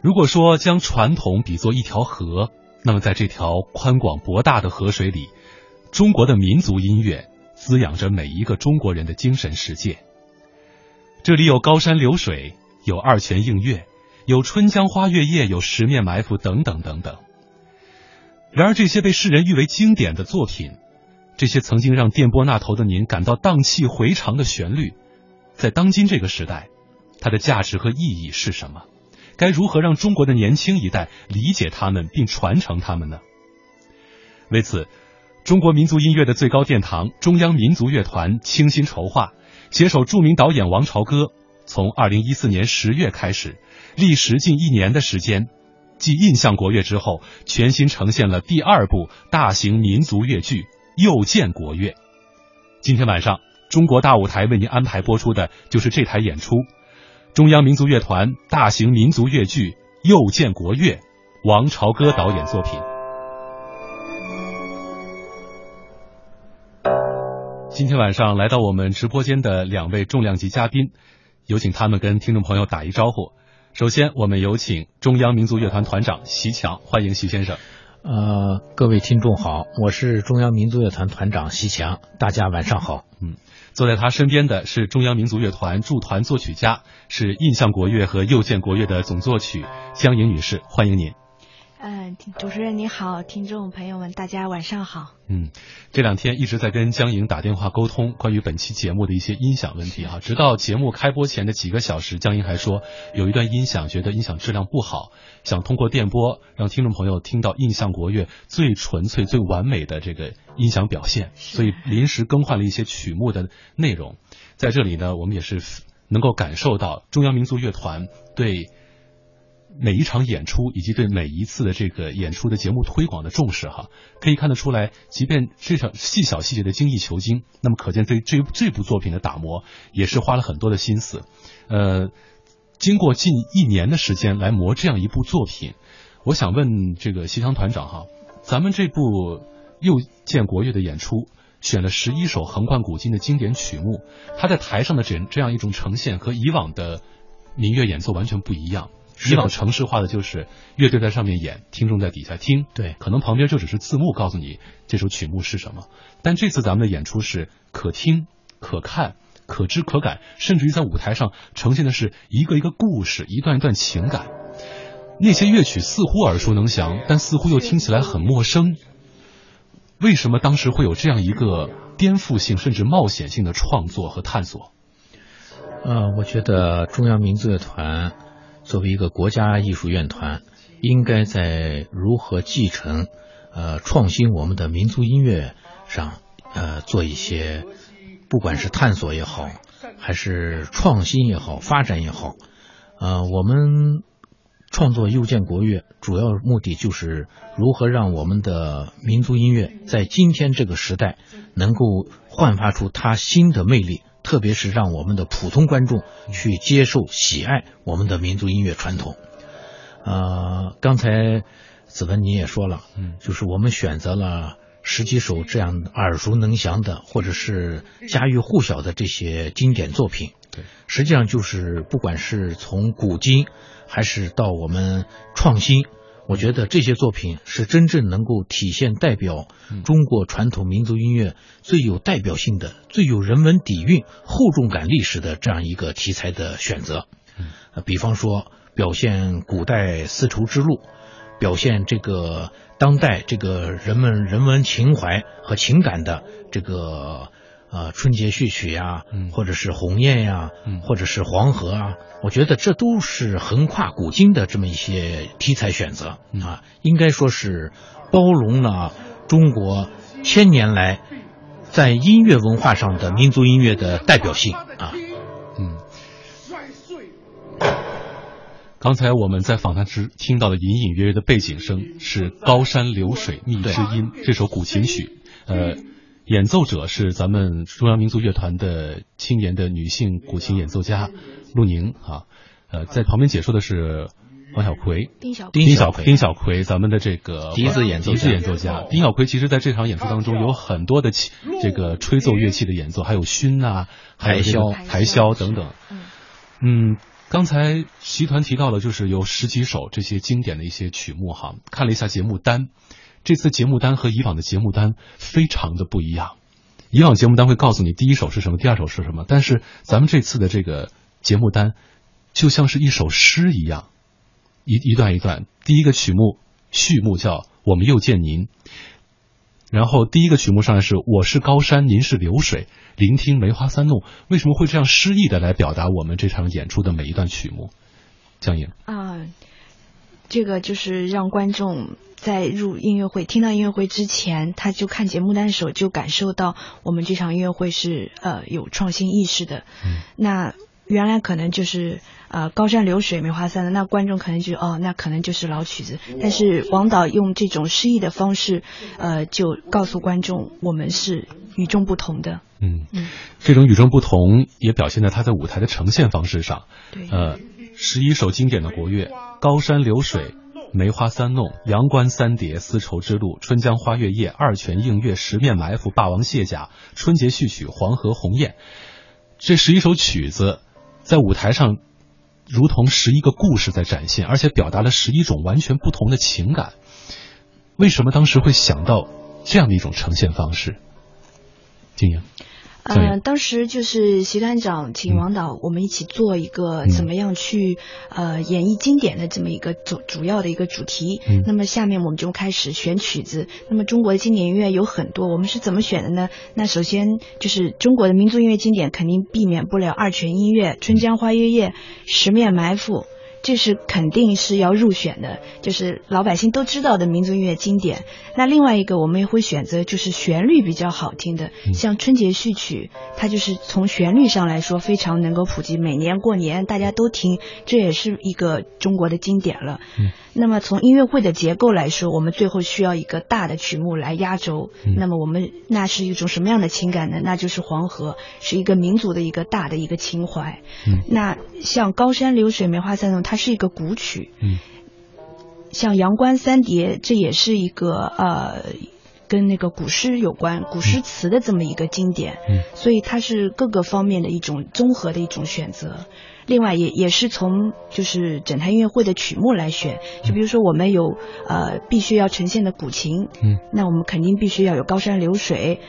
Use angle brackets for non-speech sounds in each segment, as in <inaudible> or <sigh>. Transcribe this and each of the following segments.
如果说将传统比作一条河，那么在这条宽广博大的河水里，中国的民族音乐滋养着每一个中国人的精神世界。这里有高山流水，有二泉映月，有春江花月夜，有十面埋伏，等等等等。然而，这些被世人誉为经典的作品，这些曾经让电波那头的您感到荡气回肠的旋律，在当今这个时代，它的价值和意义是什么？该如何让中国的年轻一代理解他们并传承他们呢？为此，中国民族音乐的最高殿堂中央民族乐团倾心筹划，携手著名导演王朝歌，从二零一四年十月开始，历时近一年的时间，继印象国乐之后，全新呈现了第二部大型民族乐剧《又见国乐》。今天晚上，中国大舞台为您安排播出的就是这台演出。中央民族乐团大型民族乐剧《又见国乐》，王朝歌导演作品。今天晚上来到我们直播间的两位重量级嘉宾，有请他们跟听众朋友打一招呼。首先，我们有请中央民族乐团团长席强，欢迎席先生。呃，各位听众好，我是中央民族乐团团长席强，大家晚上好。嗯。坐在他身边的是中央民族乐团驻团作曲家，是印象国乐和又见国乐的总作曲江莹女士，欢迎您。嗯，主持人你好，听众朋友们大家晚上好。嗯，这两天一直在跟江莹打电话沟通关于本期节目的一些音响问题哈，直到节目开播前的几个小时，江莹还说有一段音响觉得音响质量不好，想通过电波让听众朋友听到印象国乐最纯粹、最完美的这个音响表现，所以临时更换了一些曲目的内容。在这里呢，我们也是能够感受到中央民族乐团对。每一场演出以及对每一次的这个演出的节目推广的重视，哈，可以看得出来，即便这场细小细节的精益求精，那么可见对这这部作品的打磨也是花了很多的心思。呃，经过近一年的时间来磨这样一部作品，我想问这个西昌团长哈，咱们这部又见国乐的演出，选了十一首横贯古今的经典曲目，它在台上的这这样一种呈现和以往的民乐演奏完全不一样。以往城市化的就是乐队在上面演，听众在底下听，对，可能旁边就只是字幕告诉你这首曲目是什么。但这次咱们的演出是可听、可看、可知、可感，甚至于在舞台上呈现的是一个一个故事、一段一段情感。那些乐曲似乎耳熟能详，但似乎又听起来很陌生。为什么当时会有这样一个颠覆性甚至冒险性的创作和探索？呃，我觉得中央民族乐团。作为一个国家艺术院团，应该在如何继承、呃创新我们的民族音乐上，呃做一些，不管是探索也好，还是创新也好，发展也好，呃，我们创作又见国乐，主要目的就是如何让我们的民族音乐在今天这个时代，能够焕发出它新的魅力。特别是让我们的普通观众去接受、喜爱我们的民族音乐传统。呃，刚才子文你也说了，嗯，就是我们选择了十几首这样耳熟能详的，或者是家喻户晓的这些经典作品。对，实际上就是不管是从古今，还是到我们创新。我觉得这些作品是真正能够体现代表中国传统民族音乐最有代表性的、最有人文底蕴、厚重感历史的这样一个题材的选择。比方说表现古代丝绸之路，表现这个当代这个人们人文情怀和情感的这个。呃，春节序曲呀，或者是鸿雁呀，或者是黄河啊，我觉得这都是横跨古今的这么一些题材选择啊，应该说是包容了中国千年来在音乐文化上的民族音乐的代表性啊。嗯，刚才我们在访谈时听到的隐隐约约的背景声是《高山流水觅知音》这首古琴曲，呃。演奏者是咱们中央民族乐团的青年的女性古琴演奏家陆宁啊，呃，在旁边解说的是王小葵、丁小丁小丁小葵，咱们的这个笛子演笛子演奏家。丁小葵，其实在这场演出当中有很多的这个吹奏乐器的演奏，还有埙啊，还有台箫、台箫。等等。嗯，刚才习团提到了，就是有十几首这些经典的一些曲目哈。看了一下节目单，这次节目单和以往的节目单非常的不一样。以往节目单会告诉你第一首是什么，第二首是什么，但是咱们这次的这个节目单就像是一首诗一样，一一段一段。第一个曲目序幕叫《我们又见您》，然后第一个曲目上来是“我是高山，您是流水”。聆听梅花三弄，为什么会这样诗意的来表达我们这场演出的每一段曲目？江颖啊，这个就是让观众在入音乐会、听到音乐会之前，他就看节目单的时候就感受到我们这场音乐会是呃有创新意识的。嗯，那原来可能就是呃高山流水梅花三的，那观众可能就哦，那可能就是老曲子。但是王导用这种诗意的方式，呃，就告诉观众我们是与众不同的。嗯，这种与众不同也表现在他在舞台的呈现方式上。对，呃，十一首经典的国乐，高山流水、梅花三弄、阳关三叠、丝绸之路、春江花月夜、二泉映月、十面埋伏、霸王卸甲、春节序曲、黄河鸿雁，这十一首曲子在舞台上如同十一个故事在展现，而且表达了十一种完全不同的情感。为什么当时会想到这样的一种呈现方式？经营。呃，当时就是习团长请王导，我们一起做一个怎么样去呃演绎经典的这么一个主主要的一个主题。那么下面我们就开始选曲子。那么中国的经典音乐有很多，我们是怎么选的呢？那首先就是中国的民族音乐经典，肯定避免不了二泉映月、春江花月夜、十面埋伏。这是肯定是要入选的，就是老百姓都知道的民族音乐经典。那另外一个，我们也会选择就是旋律比较好听的，像春节序曲，它就是从旋律上来说非常能够普及，每年过年大家都听，这也是一个中国的经典了。那么从音乐会的结构来说，我们最后需要一个大的曲目来压轴。那么我们那是一种什么样的情感呢？那就是黄河，是一个民族的一个大的一个情怀。那像高山流水梅花三弄，它是一个古曲。嗯像阳关三叠，这也是一个呃跟那个古诗有关、古诗词的这么一个经典。嗯所以它是各个方面的一种综合的一种选择。另外也也是从就是整台音乐会的曲目来选，就比如说我们有呃必须要呈现的古琴，嗯，那我们肯定必须要有高山流水，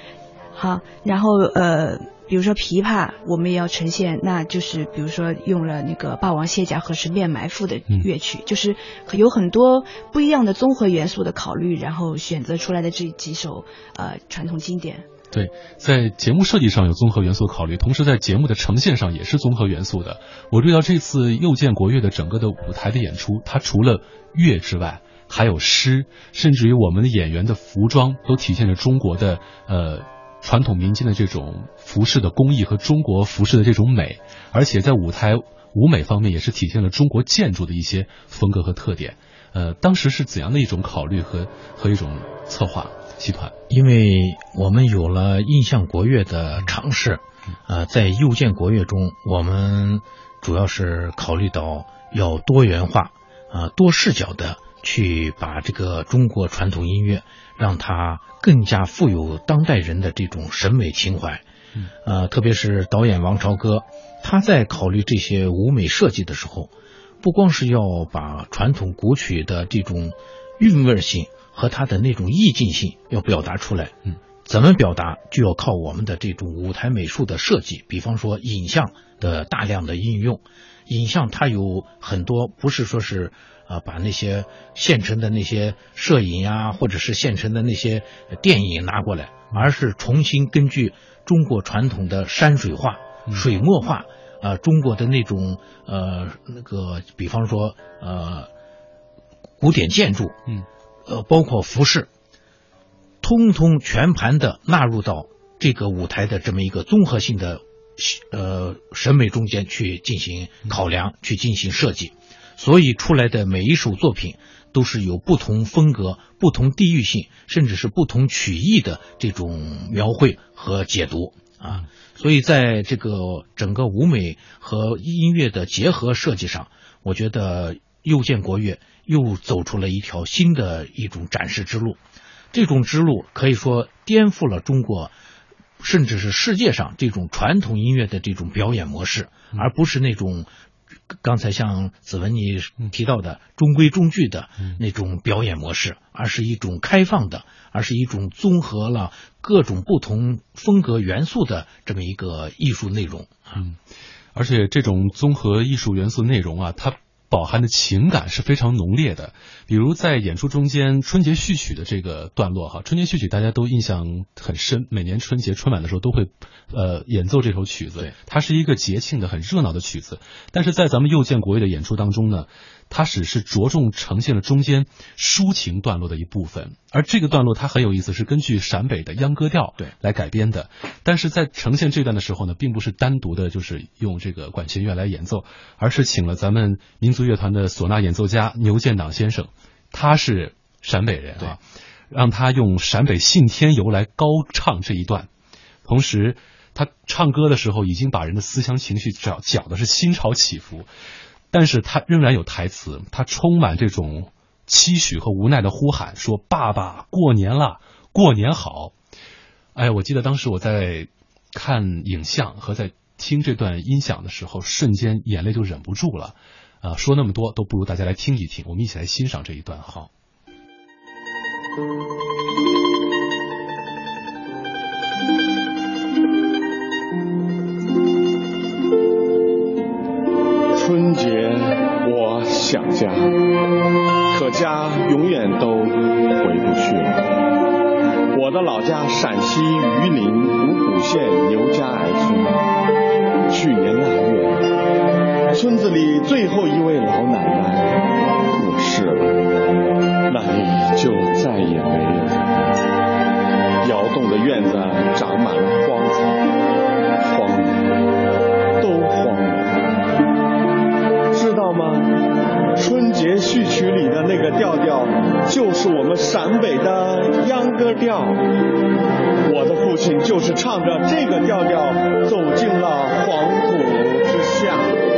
好，然后呃比如说琵琶我们也要呈现，那就是比如说用了那个霸王卸甲和十面埋伏的乐曲，就是有很多不一样的综合元素的考虑，然后选择出来的这几首呃传统经典。对，在节目设计上有综合元素考虑，同时在节目的呈现上也是综合元素的。我注意到这次又见国乐的整个的舞台的演出，它除了乐之外，还有诗，甚至于我们的演员的服装都体现着中国的呃传统民间的这种服饰的工艺和中国服饰的这种美，而且在舞台舞美方面也是体现了中国建筑的一些风格和特点。呃，当时是怎样的一种考虑和和一种策划？集团，因为我们有了印象国乐的尝试，呃，在又见国乐中，我们主要是考虑到要多元化，啊，多视角的去把这个中国传统音乐让它更加富有当代人的这种审美情怀，呃，特别是导演王朝歌，他在考虑这些舞美设计的时候，不光是要把传统古曲的这种韵味性。和它的那种意境性要表达出来，嗯，怎么表达就要靠我们的这种舞台美术的设计，比方说影像的大量的应用，影像它有很多不是说是啊把那些现成的那些摄影呀，或者是现成的那些电影拿过来，而是重新根据中国传统的山水画、水墨画啊，中国的那种呃那个，比方说呃古典建筑，嗯。呃，包括服饰，通通全盘的纳入到这个舞台的这么一个综合性的呃审美中间去进行考量，去进行设计，所以出来的每一首作品都是有不同风格、不同地域性，甚至是不同曲艺的这种描绘和解读啊。所以在这个整个舞美和音乐的结合设计上，我觉得又见国乐。又走出了一条新的一种展示之路，这种之路可以说颠覆了中国，甚至是世界上这种传统音乐的这种表演模式，而不是那种刚才像子文你提到的中规中矩的那种表演模式，而是一种开放的，而是一种综合了各种不同风格元素的这么一个艺术内容。嗯，而且这种综合艺术元素内容啊，它。饱含的情感是非常浓烈的，比如在演出中间春节序曲的这个段落哈，春节序曲大家都印象很深，每年春节春晚的时候都会呃演奏这首曲子，它是一个节庆的很热闹的曲子，但是在咱们又见国乐的演出当中呢。它只是着重呈现了中间抒情段落的一部分，而这个段落它很有意思，是根据陕北的秧歌调对来改编的。但是在呈现这段的时候呢，并不是单独的，就是用这个管弦乐来演奏，而是请了咱们民族乐团的唢呐演奏家牛建党先生，他是陕北人啊，让他用陕北信天游来高唱这一段，同时他唱歌的时候已经把人的思乡情绪搅搅的是心潮起伏。但是他仍然有台词，他充满这种期许和无奈的呼喊，说：“爸爸，过年了，过年好。”哎，我记得当时我在看影像和在听这段音响的时候，瞬间眼泪就忍不住了。啊，说那么多都不如大家来听一听，我们一起来欣赏这一段好。春节我想家，可家永远都回不去了。我的老家陕西榆林五谷县刘家崖村，去年腊月，村子里最后一位老奶奶过世了，那里就再也没有了。窑洞的院子长满了荒草，连续曲里的那个调调，就是我们陕北的秧歌调。我的父亲就是唱着这个调调走进了黄土之下。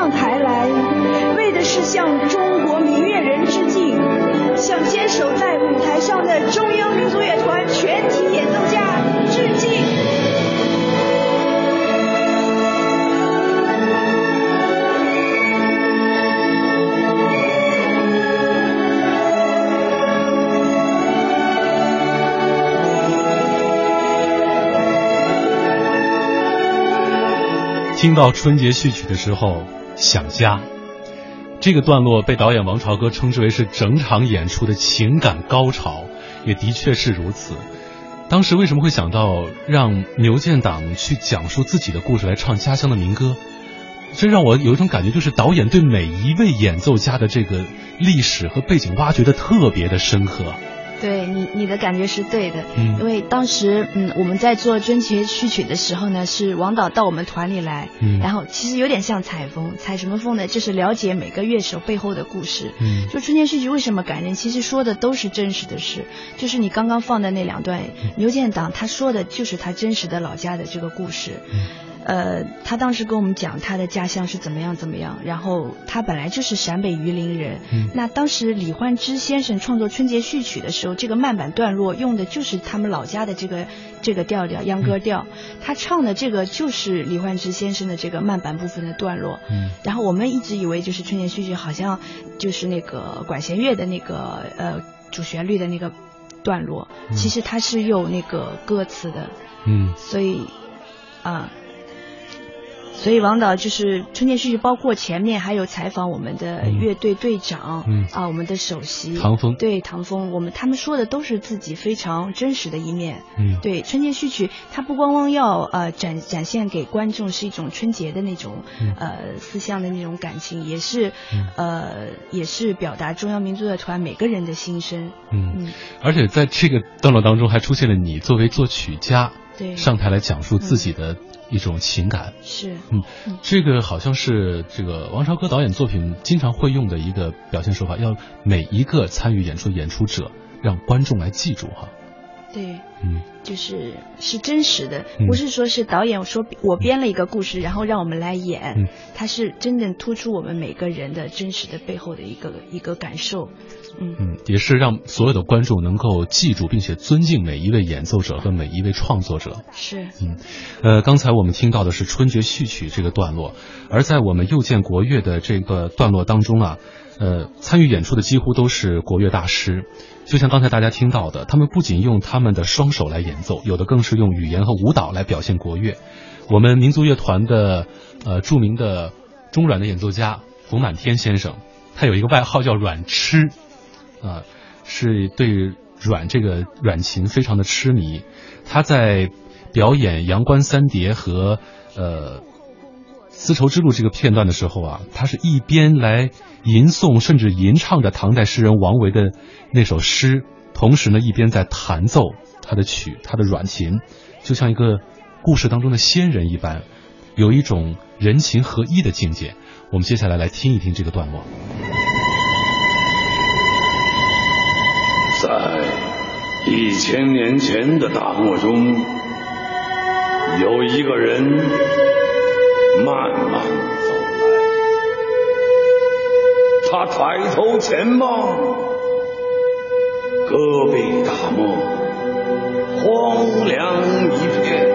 上台来，为的是向中国听到春节序曲的时候，想家。这个段落被导演王朝歌称之为是整场演出的情感高潮，也的确是如此。当时为什么会想到让牛建党去讲述自己的故事来唱家乡的民歌？这让我有一种感觉，就是导演对每一位演奏家的这个历史和背景挖掘的特别的深刻。对你，你的感觉是对的，嗯，因为当时，嗯，我们在做春节序曲的时候呢，是王导到我们团里来，嗯，然后其实有点像采风，采什么风呢？就是了解每个乐手背后的故事，嗯，就春节序曲为什么感人？其实说的都是真实的事，就是你刚刚放的那两段，牛建党他说的就是他真实的老家的这个故事，嗯。呃，他当时跟我们讲他的家乡是怎么样怎么样，然后他本来就是陕北榆林人。嗯。那当时李焕之先生创作春节序曲的时候，这个慢板段落用的就是他们老家的这个这个调调秧歌调，他唱的这个就是李焕之先生的这个慢板部分的段落。嗯。然后我们一直以为就是春节序曲好像就是那个管弦乐的那个呃主旋律的那个段落，其实它是有那个歌词的。嗯。所以，啊。所以王导就是春节序曲，包括前面还有采访我们的乐队队长，嗯。啊，我们的首席。唐风，对唐风，我们他们说的都是自己非常真实的一面，嗯，对春节序曲，它不光光要呃展展现给观众是一种春节的那种呃思乡的那种感情，也是呃也是表达中央民族乐团每个人的心声，嗯，而且在这个段落当中还出现了你作为作曲家，对，上台来讲述自己的。一种情感是，嗯，这个好像是这个王朝歌导演作品经常会用的一个表现手法，要每一个参与演出的演出者让观众来记住哈。对，嗯，就是是真实的，不是说是导演说我编了一个故事，然后让我们来演，他是真正突出我们每个人的真实的背后的一个一个感受。嗯嗯，也是让所有的观众能够记住并且尊敬每一位演奏者和每一位创作者。是，嗯，呃，刚才我们听到的是春节序曲这个段落，而在我们又见国乐的这个段落当中啊，呃，参与演出的几乎都是国乐大师。就像刚才大家听到的，他们不仅用他们的双手来演奏，有的更是用语言和舞蹈来表现国乐。我们民族乐团的呃著名的中阮的演奏家冯满天先生，他有一个外号叫“阮痴”。啊，是对阮这个阮琴非常的痴迷。他在表演《阳关三叠》和呃《丝绸之路》这个片段的时候啊，他是一边来吟诵甚至吟唱着唐代诗人王维的那首诗，同时呢一边在弹奏他的曲，他的阮琴，就像一个故事当中的仙人一般，有一种人情合一的境界。我们接下来来听一听这个段落。在一千年前的大漠中，有一个人慢慢。他抬头前望，戈壁大漠，荒凉一片，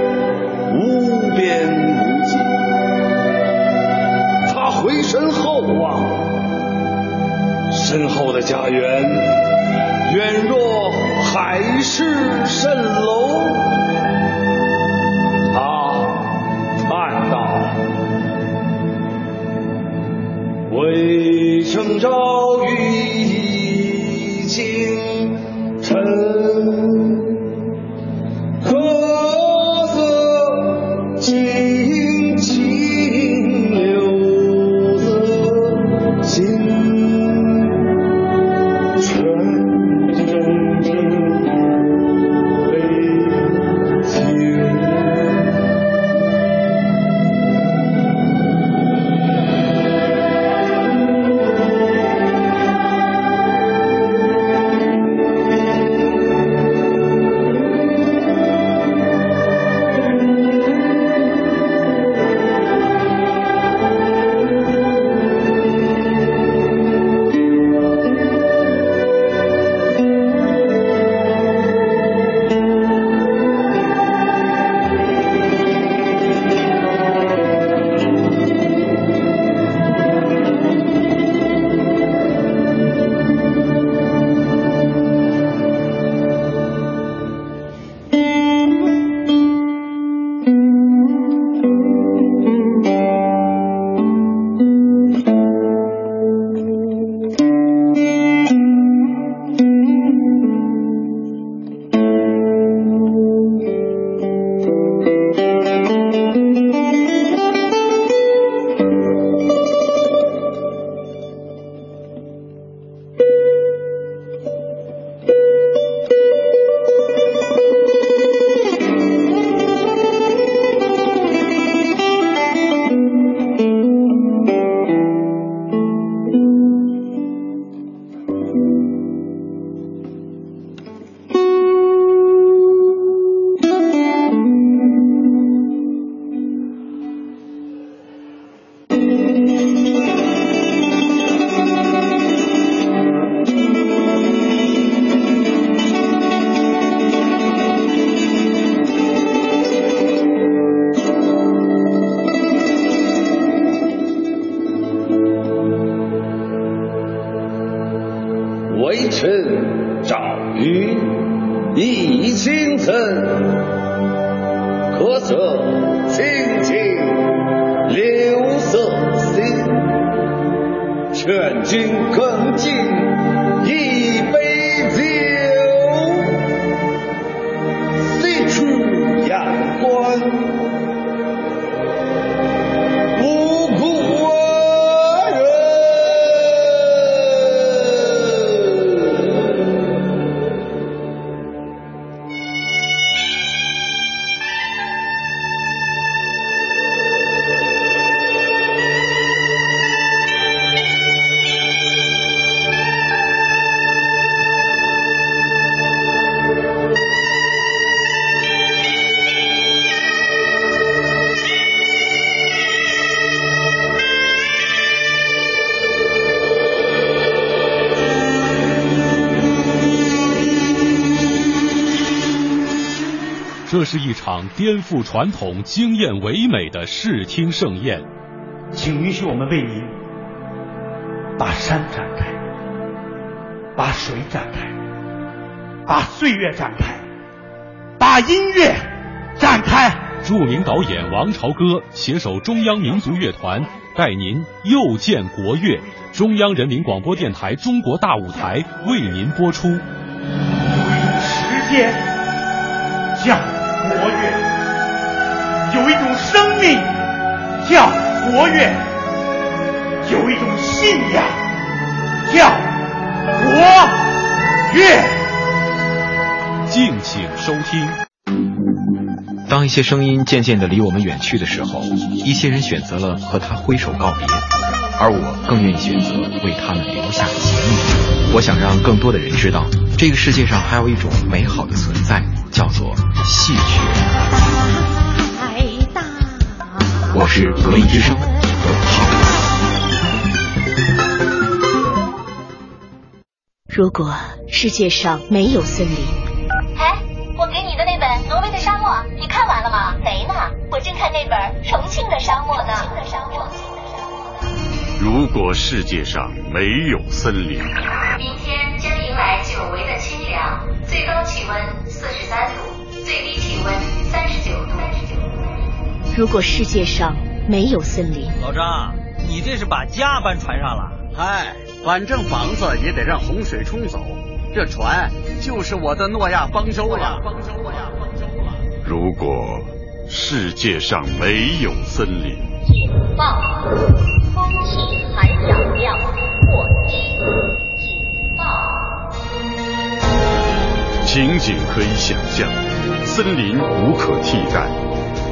无边无际。他回身后望，身后的家园。远若海市蜃楼，他叹道：“渭城朝雨已倾城。”场颠覆传统、惊艳唯美的视听盛宴。请允许我们为您把山展开，把水展开，把岁月展开，把音乐展开。著名导演王朝歌携手中央民族乐团，带您又见国乐。中央人民广播电台《中国大舞台》为您播出。时间叫。活跃，有一种生命叫活跃，有一种信仰叫活跃。敬请收听。当一些声音渐渐的离我们远去的时候，一些人选择了和他挥手告别，而我更愿意选择为他们留下节目。我想让更多的人知道，这个世界上还有一种美好的存在，叫做戏曲。我是文艺之声董浩。如果世界上没有森林，哎，我给你的那本《挪威的沙漠》，你看完了吗？没呢，我正看那本《重庆的沙漠》呢。重庆的沙漠。如果世界上没有森林，明天将迎来久违的清凉，最高气温四十三度，最低气温三十九度。如果世界上没有森林，老张，你这是把家搬船上了？嗨，反正房子也得让洪水冲走，这船就是我的诺亚方舟了。方舟了，方舟了。如果世界上没有森林，警报，空气含氧量过仅仅可以想象，森林无可替代，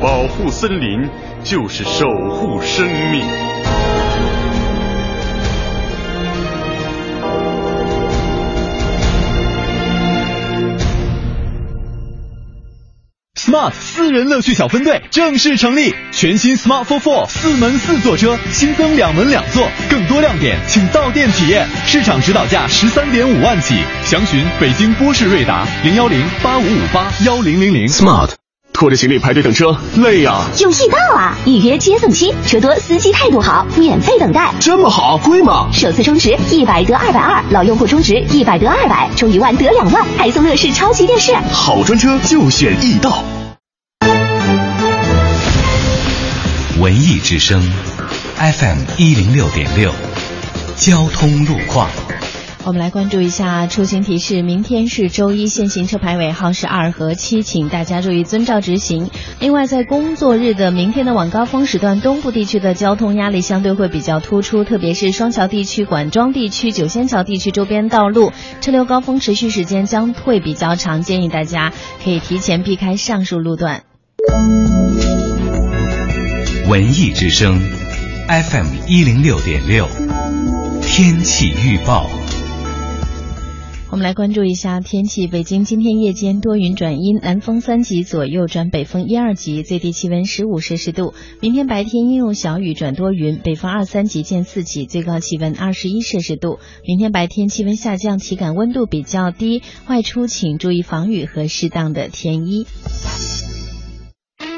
保护森林。就是守护生命。Smart 私人乐趣小分队正式成立，全新 Smart for Four 四门四座车新增两门两座，更多亮点请到店体验。市场指导价十三点五万起，详询北京波士瑞达零幺零八五五八幺零零零。Smart。拖着行李排队等车，累呀！用易到啊，预约接送期，车多，司机态度好，免费等待。这么好，贵吗？首次充值一百得二百二，老用户充值一百得二百，充一万得两万，还送乐视超级电视。好专车就选易到。文艺之声，FM 一零六点六，交通路况。我们来关注一下出行提示。明天是周一，限行车牌尾号是二和七，请大家注意遵照执行。另外，在工作日的明天的晚高峰时段，东部地区的交通压力相对会比较突出，特别是双桥地区、管庄地区、九仙桥地区周边道路车流高峰持续时间将会比较长，建议大家可以提前避开上述路段。文艺之声，FM 一零六点六，天气预报。我们来关注一下天气。北京今天夜间多云转阴，南风三级左右转北风一二级，最低气温十五摄氏度。明天白天阴有小雨转多云，北风二三级见四级，最高气温二十一摄氏度。明天白天气温下降，体感温度比较低，外出请注意防雨和适当的添衣。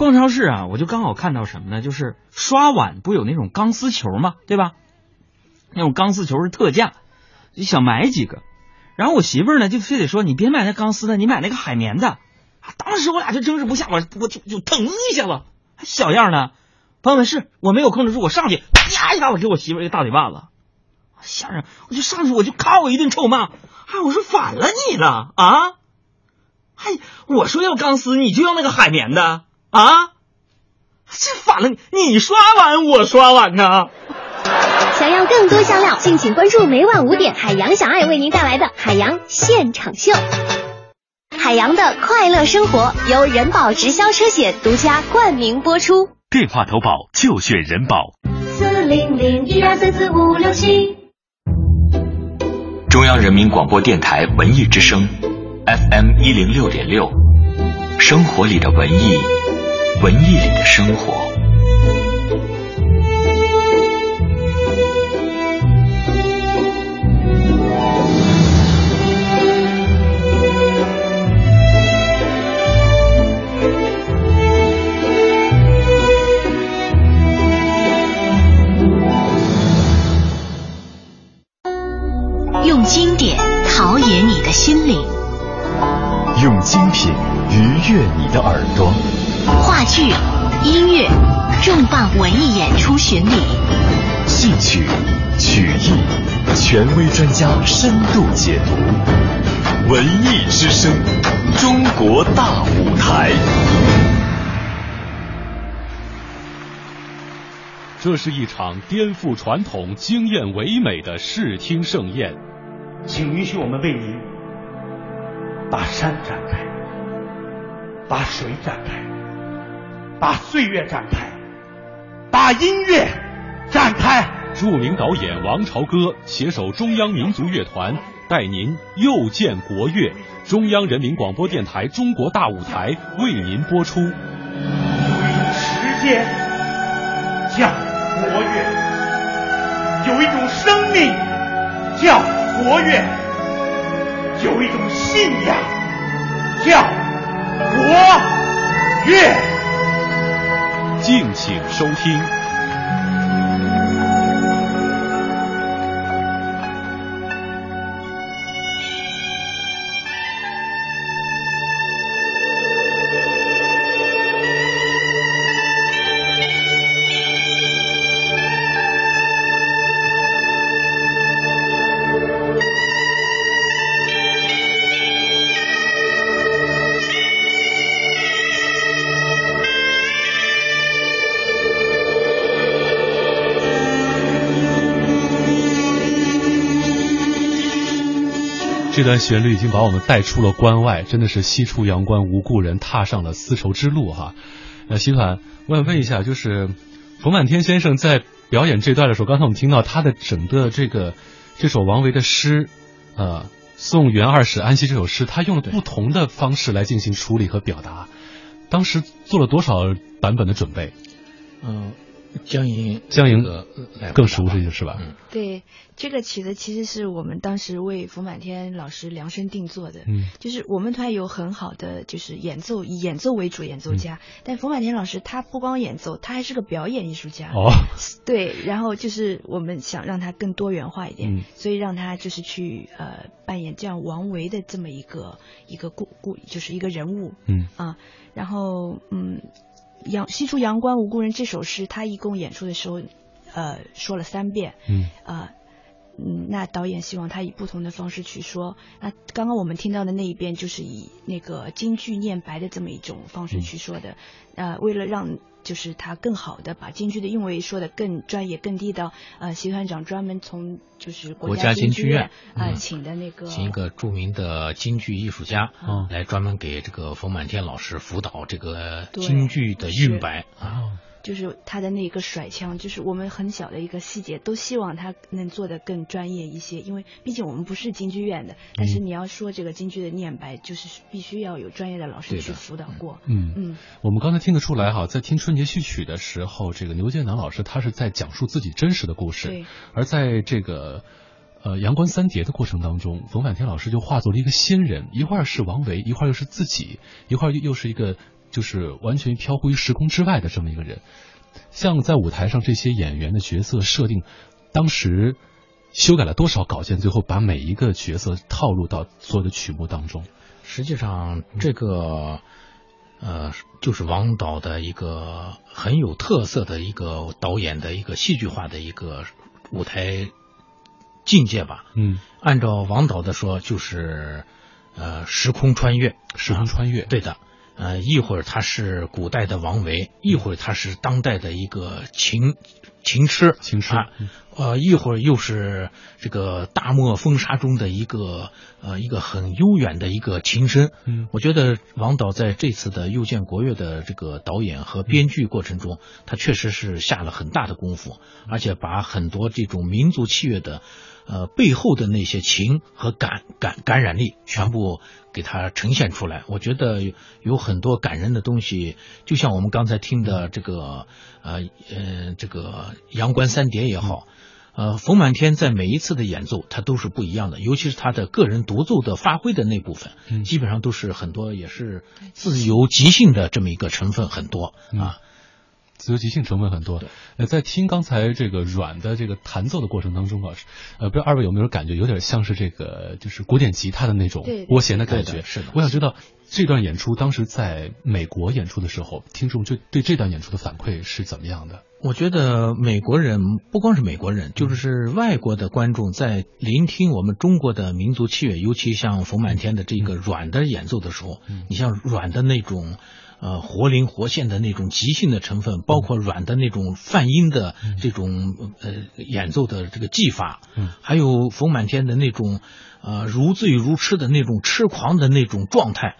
逛超市啊，我就刚好看到什么呢？就是刷碗不有那种钢丝球吗？对吧？那种钢丝球是特价，就想买几个。然后我媳妇儿呢，就非得说你别买那钢丝的，你买那个海绵的。当时我俩就争执不下，我我就就腾一下子，还小样呢。朋友们，是我没有控制住，我上去啪一下子给我媳妇一个大嘴巴子。吓人！我就上去我就咔我一顿臭骂，哎，我说反了你了啊！还我说要钢丝，你就要那个海绵的啊？这反了你！你刷碗，我刷碗呢！想要更多香料，敬请关注每晚五点海洋小爱为您带来的海洋现场秀。海洋的快乐生活由人保直销车险独家冠名播出。电话投保就选人保。四零零一二三四五六七。中央人民广播电台文艺之声。FM 一零六点六，生活里的文艺，文艺里的生活。用经典陶冶你的心灵。用精品愉悦你的耳朵，话剧、音乐、重磅文艺演出巡礼，戏曲、曲艺，权威专家深度解读，文艺之声，中国大舞台。这是一场颠覆传统、惊艳唯美的视听盛宴，请允许我们为您。把山展开，把水展开，把岁月展开，把音乐展开。著名导演王朝歌携手中央民族乐团，带您又见国乐。中央人民广播电台中国大舞台为您播出。有一种时间叫国乐，有一种生命叫国乐。有一种信仰叫国乐，敬请收听。段旋律已经把我们带出了关外，真的是西出阳关无故人，踏上了丝绸之路哈。那，西团，我想问一下，就是冯满天先生在表演这段的时候，刚才我们听到他的整个这个这首王维的诗，呃，送元二使安西这首诗，他用了不同的方式来进行处理和表达，当时做了多少版本的准备？嗯。江莹，江莹更熟悉是吧？嗯，对，这个曲子其实是我们当时为冯满天老师量身定做的。嗯，就是我们团有很好的就是演奏以演奏为主演奏家，但冯满天老师他不光演奏，他还是个表演艺术家。哦，对，然后就是我们想让他更多元化一点，所以让他就是去呃扮演这样王维的这么一个一个故故就是一个人物。嗯啊，然后嗯。阳西出阳关无故人这首诗，他一共演出的时候，呃，说了三遍。嗯。呃，嗯，那导演希望他以不同的方式去说。那刚刚我们听到的那一遍，就是以那个京剧念白的这么一种方式去说的。呃，为了让就是他更好的把京剧的韵味说的更专业、更地道，呃，习团长专门从就是国家京剧院啊请的那个请一个著名的京剧艺术家，嗯，来专门给这个冯满天老师辅导这个京剧的韵白。啊。就是他的那个甩枪，就是我们很小的一个细节，都希望他能做得更专业一些。因为毕竟我们不是京剧院的，但是你要说这个京剧的念白，就是必须要有专业的老师去辅导过。嗯嗯，我们刚才听得出来哈，在听春节序曲的时候，这个牛建南老师他是在讲述自己真实的故事，对。而在这个呃阳关三叠的过程当中，冯满天老师就化作了一个仙人，一会儿是王维，一会儿又是自己，一会儿又又是一个。就是完全飘忽于时空之外的这么一个人，像在舞台上这些演员的角色设定，当时修改了多少稿件，最后把每一个角色套路到所有的曲目当中。实际上，这个呃，就是王导的一个很有特色的一个导演的一个戏剧化的一个舞台境界吧。嗯，按照王导的说，就是呃，时空穿越，时空穿越，对的。呃，一会儿他是古代的王维，一会儿他是当代的一个琴琴痴，琴痴，呃，一会儿又是这个大漠风沙中的一个呃一个很悠远的一个琴声。嗯，我觉得王导在这次的又见国乐的这个导演和编剧过程中，他确实是下了很大的功夫，而且把很多这种民族器乐的。呃，背后的那些情和感感感染力全部给它呈现出来，我觉得有很多感人的东西，就像我们刚才听的这个呃呃这个阳关三叠也好，呃冯满天在每一次的演奏他都是不一样的，尤其是他的个人独奏的发挥的那部分，基本上都是很多也是自由即兴的这么一个成分很多啊。自由即兴成分很多。呃，在听刚才这个软的这个弹奏的过程当中啊，呃，不知道二位有没有感觉，有点像是这个就是古典吉他的那种拨弦的感觉。是的。我想知道这段演出当时在美国演出的时候，听众就对这段演出的反馈是怎么样的？我觉得美国人不光是美国人，就是外国的观众在聆听我们中国的民族器乐，尤其像冯满天的这个软的演奏的时候，你像软的那种。呃，活灵活现的那种即兴的成分，包括软的那种泛音的这种呃演奏的这个技法，嗯，还有冯满天的那种呃如醉如痴的那种痴狂的那种状态，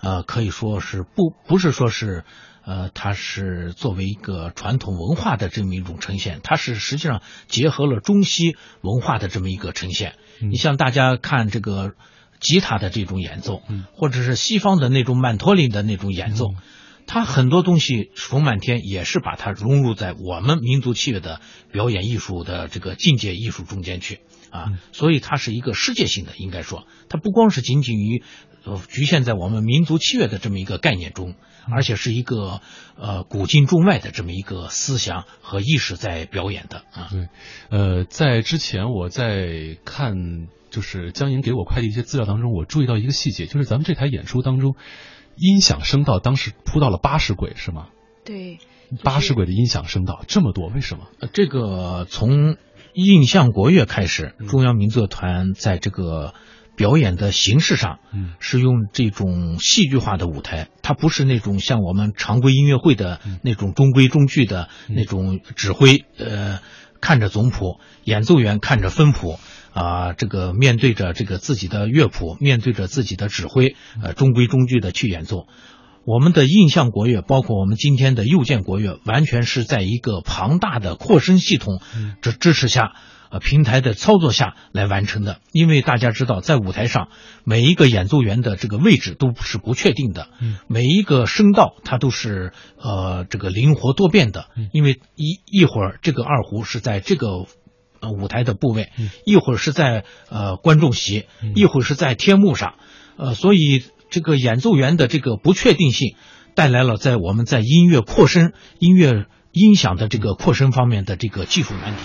呃，可以说是不不是说是呃，它是作为一个传统文化的这么一种呈现，它是实际上结合了中西文化的这么一个呈现。你像大家看这个。吉他的这种演奏，或者是西方的那种曼陀林的那种演奏，它很多东西，冯满天也是把它融入在我们民族器乐的表演艺术的这个境界艺术中间去啊，所以它是一个世界性的，应该说，它不光是仅仅于呃局限在我们民族器乐的这么一个概念中，而且是一个呃古今中外的这么一个思想和意识在表演的啊。对，呃，在之前我在看。就是江莹给我快递一些资料当中，我注意到一个细节，就是咱们这台演出当中，音响声道当时铺到了八十轨，是吗？对，八十轨的音响声道这么多，为什么？这个从印象国乐开始，中央民族团在这个表演的形式上，嗯，是用这种戏剧化的舞台，它不是那种像我们常规音乐会的那种中规中矩的那种指挥，呃，看着总谱，演奏员看着分谱。啊，这个面对着这个自己的乐谱，面对着自己的指挥，呃，中规中矩的去演奏。我们的印象国乐，包括我们今天的右键国乐，完全是在一个庞大的扩声系统支支持下，呃，平台的操作下来完成的。因为大家知道，在舞台上，每一个演奏员的这个位置都是不确定的，每一个声道它都是呃这个灵活多变的。因为一一会儿这个二胡是在这个。呃，舞台的部位，一会儿是在呃观众席，一会儿是在天幕上，呃，所以这个演奏员的这个不确定性，带来了在我们在音乐扩声、音乐音响的这个扩声方面的这个技术难题。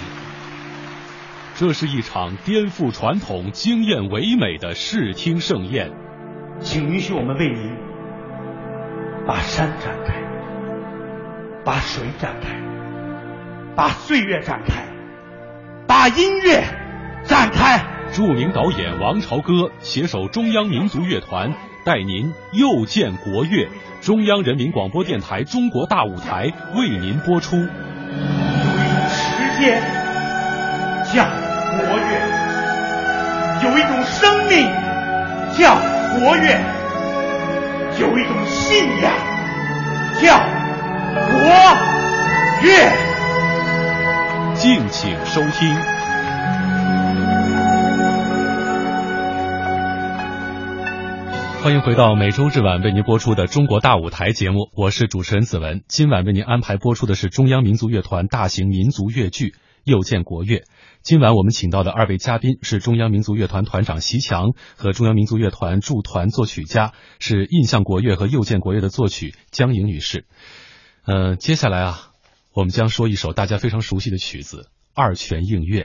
这是一场颠覆传统、惊艳唯美的视听盛宴，请允许我们为您把山展开，把水展开，把岁月展开。把音乐展开。著名导演王朝歌携手中央民族乐团，带您又见国乐。中央人民广播电台《中国大舞台》为您播出。有一种时间叫国乐，有一种生命叫国乐，有一种信仰叫国乐。敬请收听。欢迎回到每周日晚为您播出的《中国大舞台》节目，我是主持人子文。今晚为您安排播出的是中央民族乐团大型民族乐剧《又见国乐》。今晚我们请到的二位嘉宾是中央民族乐团团长席强和中央民族乐团驻团作曲家，是印象国乐和又见国乐的作曲江莹女士。呃，接下来啊，我们将说一首大家非常熟悉的曲子《二泉映月》。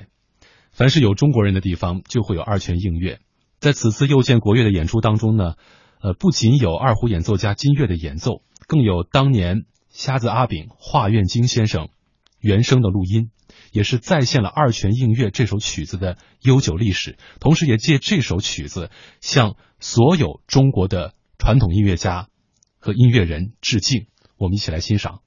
凡是有中国人的地方，就会有二泉映月。在此次又见国乐的演出当中呢，呃，不仅有二胡演奏家金岳的演奏，更有当年瞎子阿炳、华苑京先生原声的录音，也是再现了《二泉映月》这首曲子的悠久历史，同时也借这首曲子向所有中国的传统音乐家和音乐人致敬。我们一起来欣赏。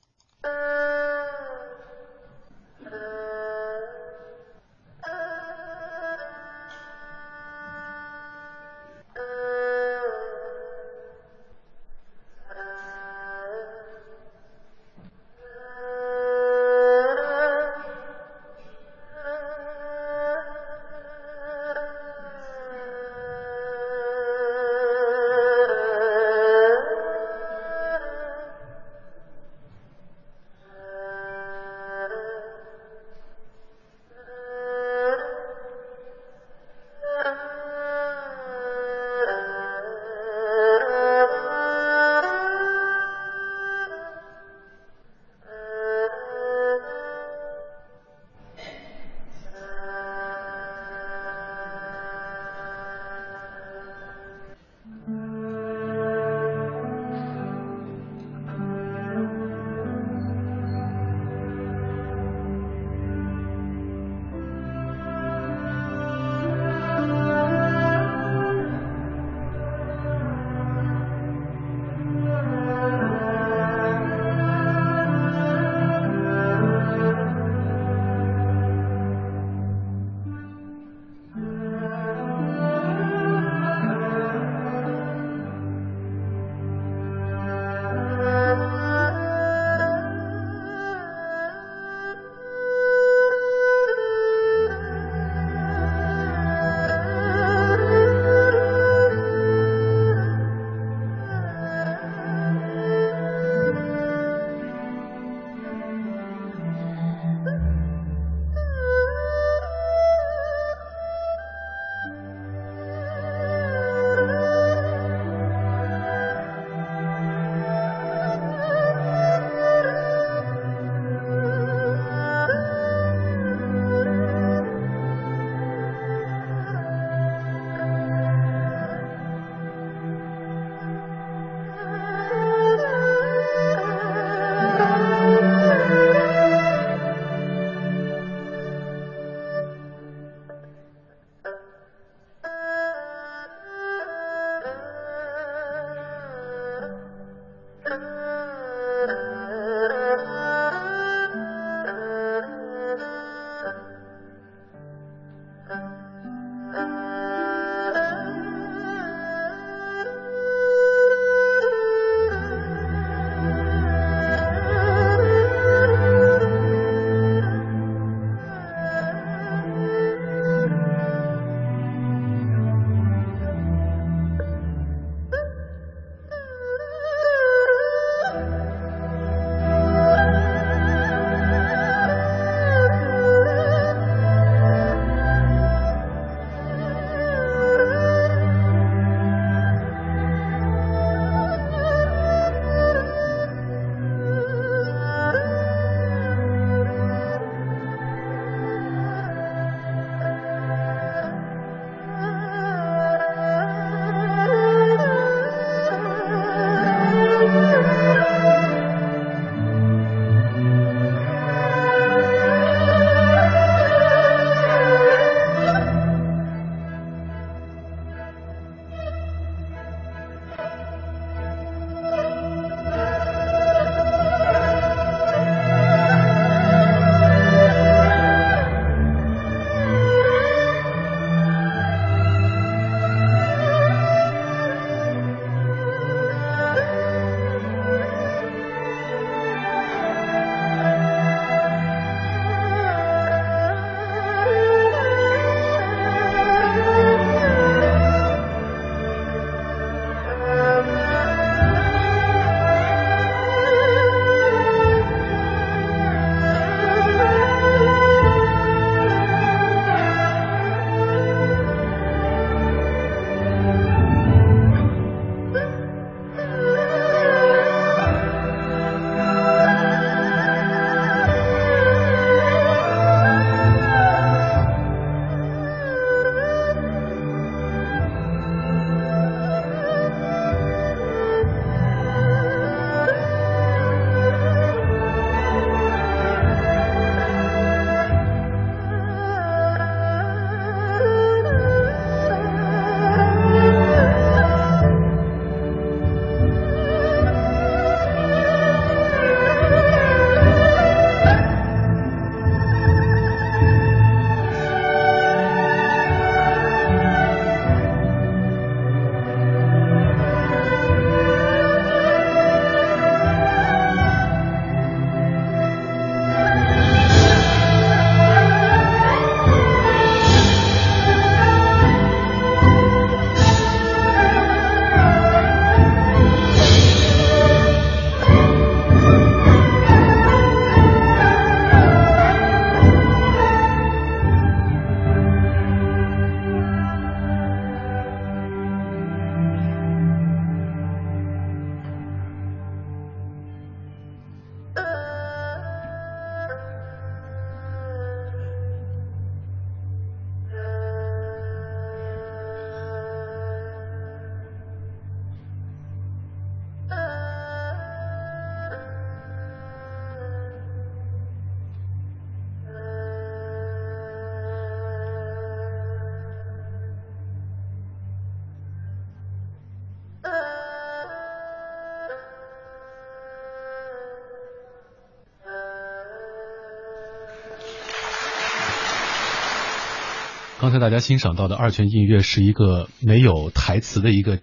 才大家欣赏到的二泉映月是一个没有台词的一个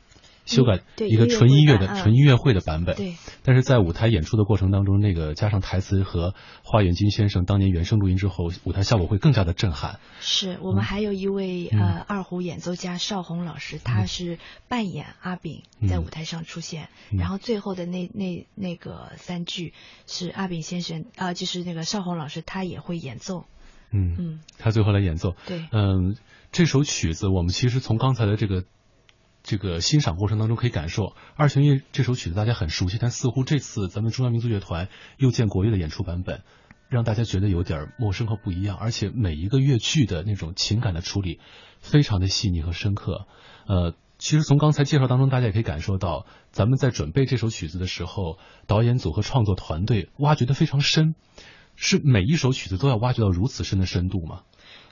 修改，对一个纯音乐的纯音乐会的版本。对，但是在舞台演出的过程当中，那个加上台词和花远金先生当年原声录音之后，舞台效果会更加的震撼。是我们还有一位、嗯呃二胡演奏家邵红老师，他是扮演阿炳在嗯舞台上出现，嗯然后最后的那那那个三句是阿炳先生啊、呃就是那个邵红老师他也会演奏。嗯嗯，他最后来演奏。对嗯，这首曲子我们其实从刚才的这个这个欣赏过程当中可以感受，二泉映月这首曲子大家很熟悉，但似乎这次咱们中央民族乐团又见国乐的演出版本，让大家觉得有点陌生和不一样，而且每一个乐句的那种情感的处理非常的细腻和深刻。呃，其实从刚才介绍当中，大家也可以感受到，咱们在准备这首曲子的时候，导演组和创作团队挖掘的非常深。是每一首曲子都要挖掘到如此深的深度吗？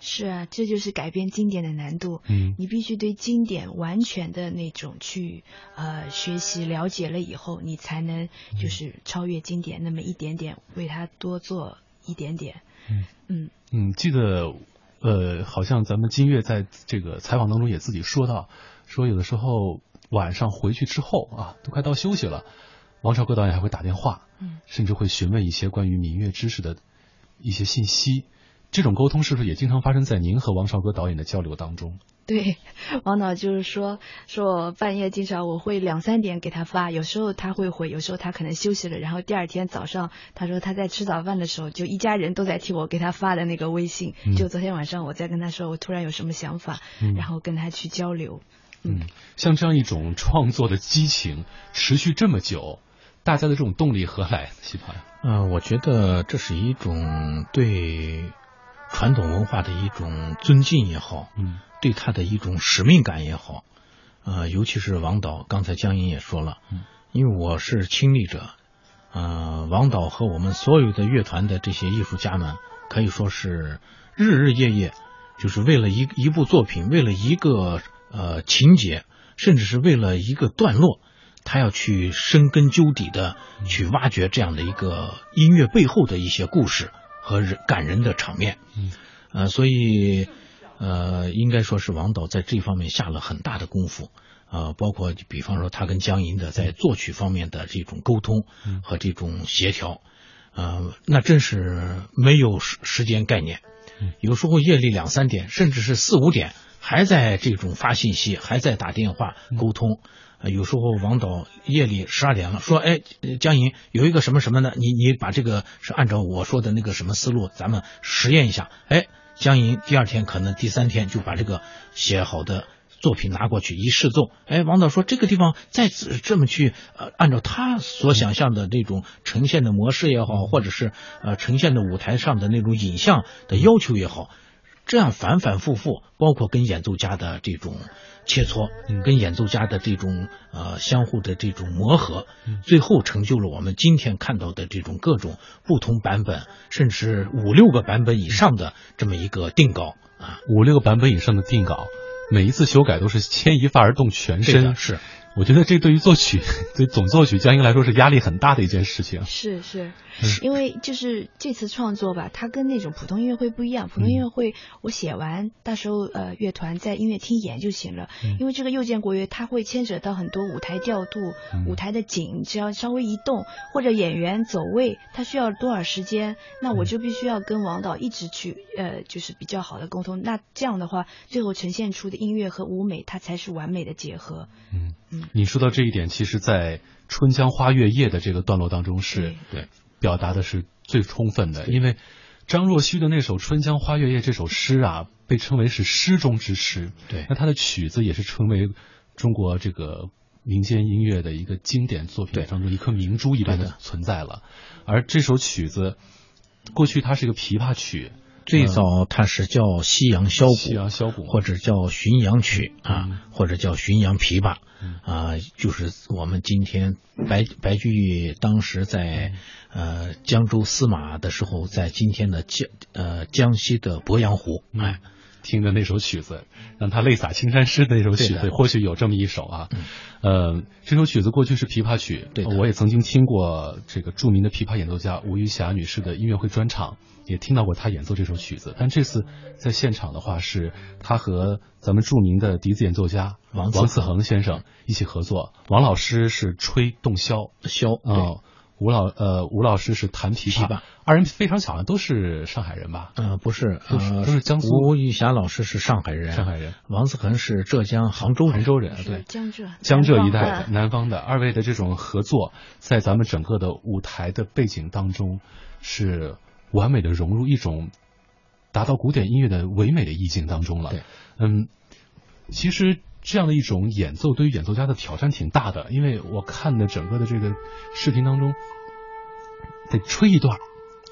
是啊，这就是改编经典的难度。嗯你必须对经典完全的那种去呃学习了解了以后，你才能就是超越经典那么一点点，为它多做一点点。嗯嗯嗯，记得呃，好像咱们金月在这个采访当中也自己说到，说有的时候晚上回去之后啊，都快到休息了，王朝歌导演还会打电话，嗯，甚至会询问一些关于民乐知识的一些信息。这种沟通是不是也经常发生在您和王少歌导演的交流当中？对，<laughs> 王导就是说，说我半夜经常我会两三点给他发，有时候他会回，有时候他可能休息了，然后第二天早上他说他在吃早饭的时候，就一家人都在替我给他发的那个微信。嗯就昨天晚上我在跟他说，我突然有什么想法，嗯然后跟他去交流。嗯，像这样一种创作的激情持续这么久，大家的这种动力何来？嗯、我觉得这是一种对传统文化的一种尊敬也好，嗯，对他的一种使命感也好，呃，尤其是王导，刚才江莹也说了，嗯，因为我是亲历者，呃，王导和我们所有的乐团的这些艺术家们，可以说是日日夜夜，就是为了一一部作品，为了一个呃情节，甚至是为了一个段落，他要去深根究底的去挖掘这样的一个音乐背后的一些故事和人感人的场面。嗯，呃，所以呃，应该说是王导在这方面下了很大的功夫。呃，包括比方说他跟江银的在作曲方面的这种沟通和这种协调，呃，那真是没有时时间概念。有时候夜里两三点，甚至是四五点，还在这种发信息，还在打电话沟通。有时候王导夜里十二点了，说：“哎，江银有一个什么什么呢？你你把这个是按照我说的那个什么思路，咱们实验一下。”哎，江银第二天可能第三天就把这个写好的作品拿过去一试奏，哎，王导说这个地方再这么去，按照他所想象的这种呈现的模式也好，或者是呃呈现的舞台上的那种影像的要求也好，这样反反复复，包括跟演奏家的这种切磋，跟演奏家的这种呃相互的这种磨合，最后成就了我们今天看到的这种各种不同版本，甚至五六个版本以上的这么一个定稿啊，五六个版本以上的定稿，每一次修改都是牵一发而动全身。是，我觉得这对于作曲 <laughs> 对总作曲江英来说是压力很大的一件事情。是是嗯，因为就是这次创作吧，它跟那种普通音乐会不一样。普通音乐会我写完，到时候呃乐团在音乐厅演就行了。嗯因为这个右键国乐，它会牵扯到很多舞台调度、嗯舞台的景，只要稍微一动或者演员走位，它需要多少时间，那我就必须要跟王导一直去呃就是比较好的沟通。那这样的话，最后呈现出的音乐和舞美，它才是完美的结合。嗯你说到这一点，其实，在《春江花月夜》的这个段落当中是对表达的是最充分的，因为张若虚的那首《春江花月夜》这首诗啊，被称为是诗中之诗。对那他的曲子也是成为中国这个民间音乐的一个经典作品当中一颗明珠一般的存在了。而这首曲子，过去它是一个琵琶曲，最早它是叫西洋箫鼓，西洋箫鼓或者叫巡洋曲啊，或者叫巡洋琵琶啊，就是我们今天白白居易当时在呃江州司马的时候，在今天的江呃江西的鄱阳湖，哎，听的那首曲子，让他泪洒青山诗的那首曲子，或许有这么一首啊。呃，这首曲子过去是琵琶曲，对我也曾经听过这个著名的琵琶演奏家吴玉霞女士的音乐会专场，也听到过他演奏这首曲子。但这次在现场的话，是他和咱们著名的笛子演奏家王王嗣恒先生一起合作。王老师是吹洞箫，箫啊。吴老呃，吴老师是弹琵琶，二人非常巧，都是上海人吧？呃，不是，都是都是江苏。吴玉霞老师是上海人，上海人。王子恒是浙江杭州杭州人，对，江浙江浙一带南方的。二位的这种合作，在咱们整个的舞台的背景当中，是完美的融入一种达到古典音乐的唯美的意境当中了。对，嗯，其实。这样的一种演奏对于演奏家的挑战挺大的，因为我看的整个的这个视频当中，得吹一段，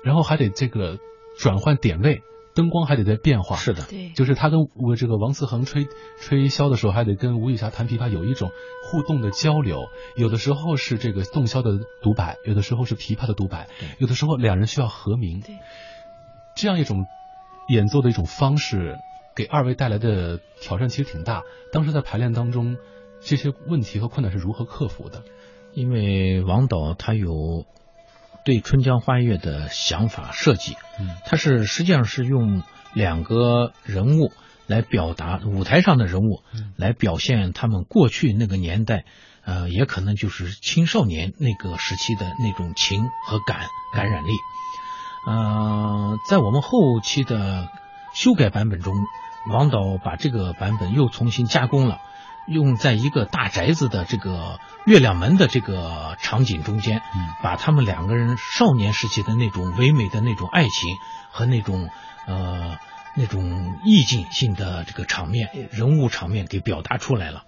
然后还得这个转换点位，灯光还得在变化。是的，对，就是他跟我这个王思恒吹吹箫的时候，还得跟吴玉霞弹琵琶有一种互动的交流。有的时候是这个洞箫的独白，有的时候是琵琶的独白，有的时候两人需要和鸣。对，这样一种演奏的一种方式。给二位带来的挑战其实挺大。当时在排练当中，这些问题和困难是如何克服的？因为王导他有对《春江花月》的想法设计，嗯，它是实际上是用两个人物来表达舞台上的人物，来表现他们过去那个年代，呃，也可能就是青少年那个时期的那种情和感感染力。呃，在我们后期的修改版本中。王导把这个版本又重新加工了，用在一个大宅子的这个月亮门的这个场景中间，把他们两个人少年时期的那种唯美的那种爱情和那种呃那种意境性的这个场面人物场面给表达出来了。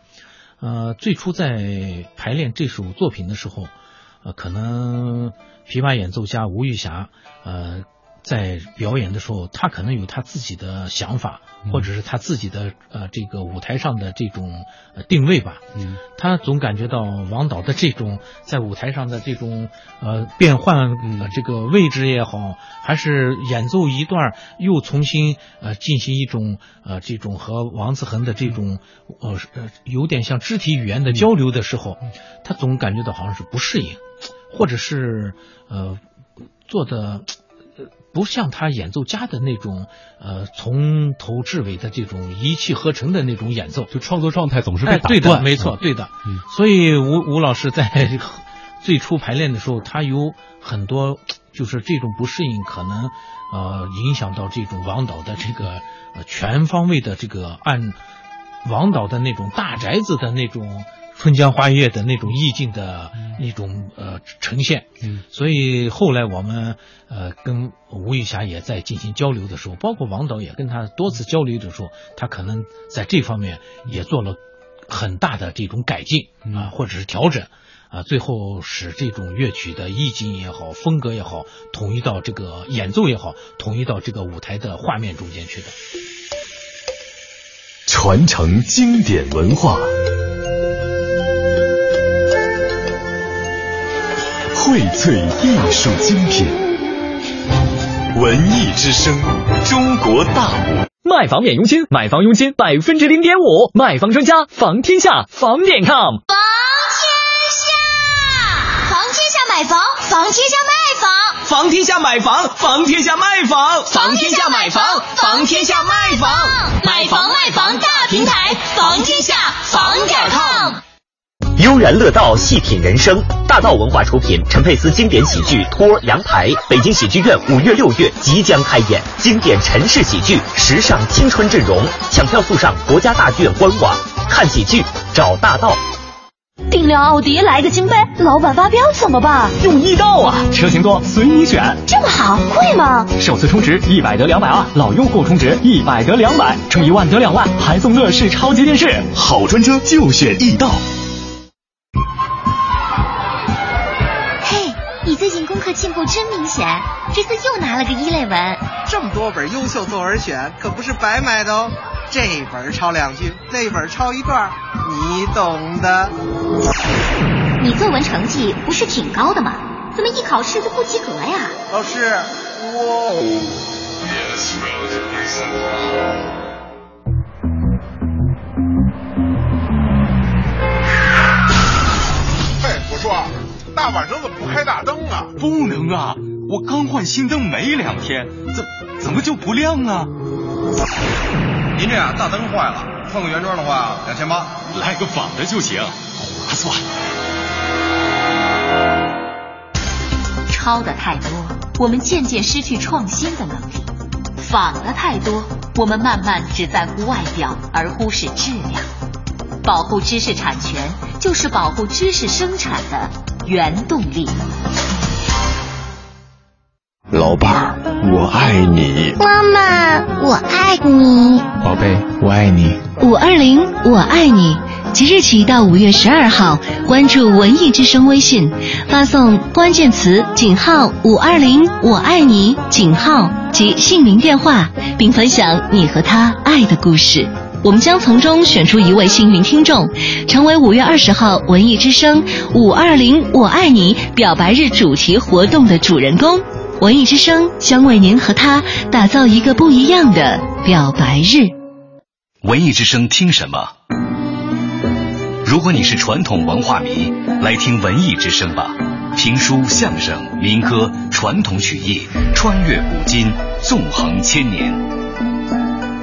呃，最初在排练这首作品的时候，呃，可能琵琶演奏家吴玉霞，呃。在表演的时候，他可能有他自己的想法，或者是他自己的呃这个舞台上的这种定位吧。嗯，他总感觉到王导的这种在舞台上的这种呃变换这个位置也好，还是演奏一段又重新呃进行一种呃这种和王子恒的这种呃呃有点像肢体语言的交流的时候，他总感觉到好像是不适应，或者是呃做的。不像他演奏家的那种，呃，从头至尾的这种一气呵成的那种演奏，就创作状态总是被打断。没错，对的。嗯，所以吴吴老师在 <laughs> 最初排练的时候，他有很多就是这种不适应，可能呃影响到这种王导的这个呃全方位的这个按王导的那种大宅子的那种。春江花月的那种意境的一种呃呈现，嗯，所以后来我们呃跟吴玉霞也在进行交流的时候，包括王导也跟他多次交流的时候，他可能在这方面也做了很大的这种改进啊，或者是调整啊，最后使这种乐曲的意境也好，风格也好，统一到这个演奏也好，统一到这个舞台的画面中间去的，传承经典文化。荟萃艺术精品，文艺之声，中国大舞。卖房免佣金，买房佣金百分之零点五，卖房专家房天下房点 com。房天下，房天下买房，房天下卖房，房天下买房，房天下卖房，房天下买房，房天下卖房，买房卖房大平台，房天下房点 com。悠然乐道，细品人生。大道文化出品，陈佩斯经典喜剧《托阳台》，北京喜剧院五月、六月即将开演。经典陈氏喜剧，时尚青春阵容，抢票速上国家大剧院官网。看喜剧，找大道。订辆奥迪来个金杯，老板发飙怎么办？用易到啊，车型多随你选。这么好，贵吗？首次充值一百得两百二，老用户充值一百得两百，充一万得两万，还送乐视超级电视。好专车就选易到。进步真明显，这次又拿了个一类文。这么多本优秀作文选，可不是白买的哦。这本抄两句，那本抄一段，你懂的。你作文成绩不是挺高的吗？怎么一考试就不及格呀？老师，我。大晚上怎么不开大灯啊？不能啊！我刚换新灯没两天，怎怎么就不亮啊？您这样大灯坏了，换个原装的话两千八，来个仿的就行，划算。抄的太多，我们渐渐失去创新的能力；仿的太多，我们慢慢只在乎外表而忽视质量。保护知识产权，就是保护知识生产的原动力。老伴儿，我爱你。妈妈，我爱你。宝贝，我爱你。五二零，我爱你。即日起到五月十二号，关注文艺之声微信，发送关键词井号五二零我爱你井号及姓名电话，并分享你和他爱的故事。我们将从中选出一位幸运听众，成为五月二十号文艺之声五二零我爱你表白日主题活动的主人公。文艺之声将为您和他打造一个不一样的表白日。文艺之声听什么？如果你是传统文化迷，来听文艺之声吧。评书、相声、民歌、传统曲艺，穿越古今，纵横千年。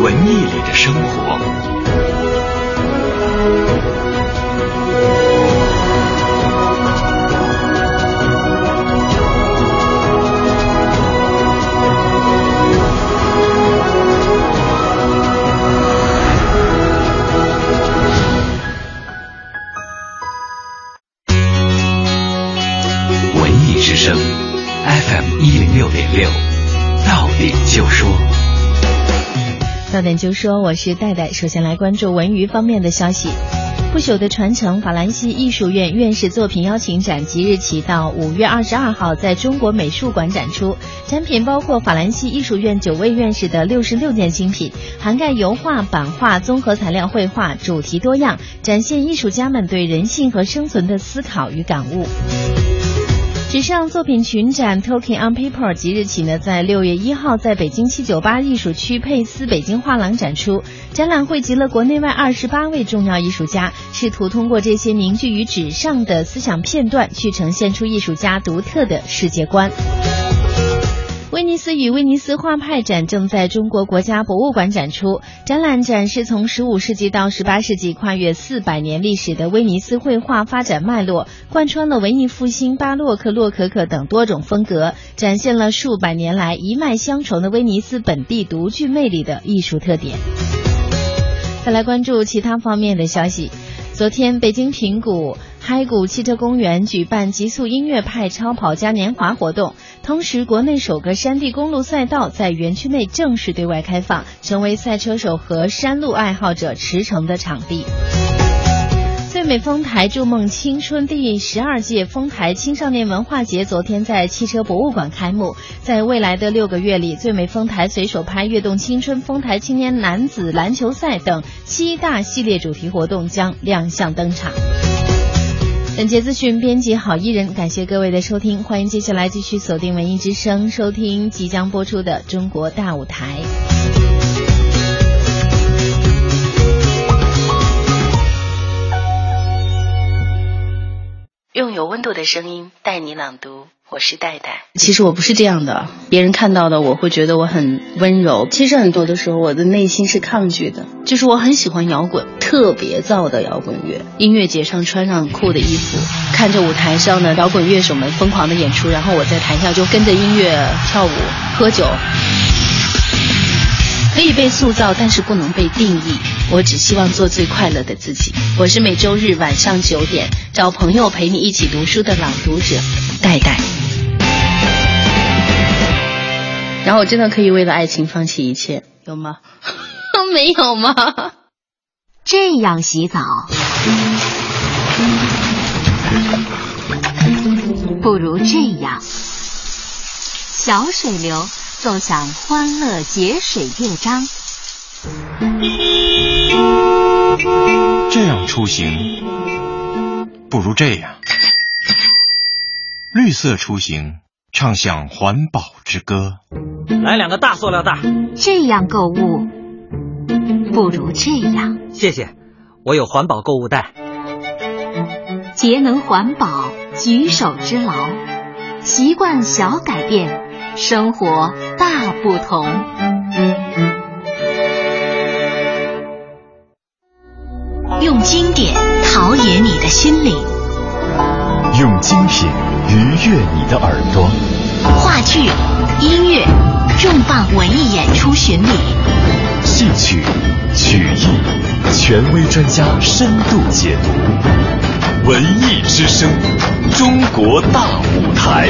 文艺里的生活。文艺之声，FM 一零六点六，到点就说。到点就说，我是戴戴。首先来关注文娱方面的消息。不朽的传承法兰西艺术院院士作品邀请展即日起到五月二十二号在中国美术馆展出，展品包括法兰西艺术院九位院士的六十六件精品，涵盖油画、版画、综合材料绘画，主题多样，展现艺术家们对人性和生存的思考与感悟。纸上作品群展 Talking on Paper 即日起呢，在六月一号在北京七九八艺术区佩斯北京画廊展出。展览汇集了国内外二十八位重要艺术家，试图通过这些凝聚于纸上的思想片段，去呈现出艺术家独特的世界观。威尼斯与威尼斯画派展正在中国国家博物馆展出，展览展示从十五世纪到十八世纪跨越四百年历史的威尼斯绘画发展脉络，贯穿了文艺复兴、巴洛克、洛可可等多种风格，展现了数百年来一脉相承的威尼斯本地独具魅力的艺术特点。再来关注其他方面的消息。昨天，北京平谷开谷汽车公园举办极速音乐派超跑嘉年华活动，同时，国内首个山地公路赛道在园区内正式对外开放，成为赛车手和山路爱好者驰骋的场地。最美丰台筑梦青春第十二届丰台青少年文化节昨天在汽车博物馆开幕。在未来的六个月里，最美丰台随手拍跃动青春丰台青年男子篮球赛等七大系列主题活动将亮相登场。本节资讯编辑郝一人，感谢各位的收听，欢迎接下来继续锁定文艺之声，收听即将播出的《中国大舞台》。用有温度的声音带你朗读，我是戴戴。其实我不是这样的，别人看到的我会觉得我很温柔。其实很多的时候，我的内心是抗拒的。就是我很喜欢摇滚，特别燥的摇滚乐。音乐节上穿上酷的衣服，看着舞台上的摇滚乐手们疯狂的演出，然后我在台下就跟着音乐跳舞、喝酒。可以被塑造，但是不能被定义。我只希望做最快乐的自己。我是每周日晚上九点找朋友陪你一起读书的朗读者戴戴。然后我真的可以为了爱情放弃一切，有吗？<laughs> 没有吗？这样洗澡。不如这样，小水流奏响欢乐节水乐章。这样出行，不如这样，绿色出行，唱响环保之歌。来两个大塑料袋。这样购物，不如这样。谢谢，我有环保购物袋。节能环保，举手之劳，习惯小改变，生活大不同。用经典陶冶你的心灵，用精品愉悦你的耳朵。话剧、音乐、重磅文艺演出巡礼，戏曲、曲艺，权威专家深度解读。文艺之声，中国大舞台。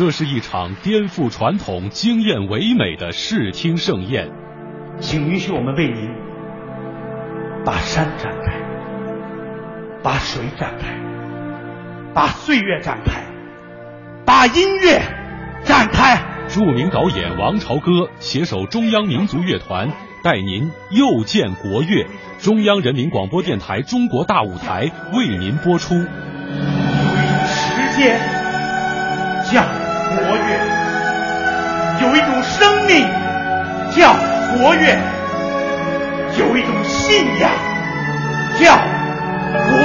这是一场颠覆传统、惊艳唯美的视听盛宴。请允许我们为您把山展开，把水展开，把岁月展开，把音乐展开。著名导演王朝歌携手中央民族乐团，带您又见国乐。中央人民广播电台《中国大舞台》为您播出。时间叫活跃，有一种生命叫活跃，有一种信仰叫活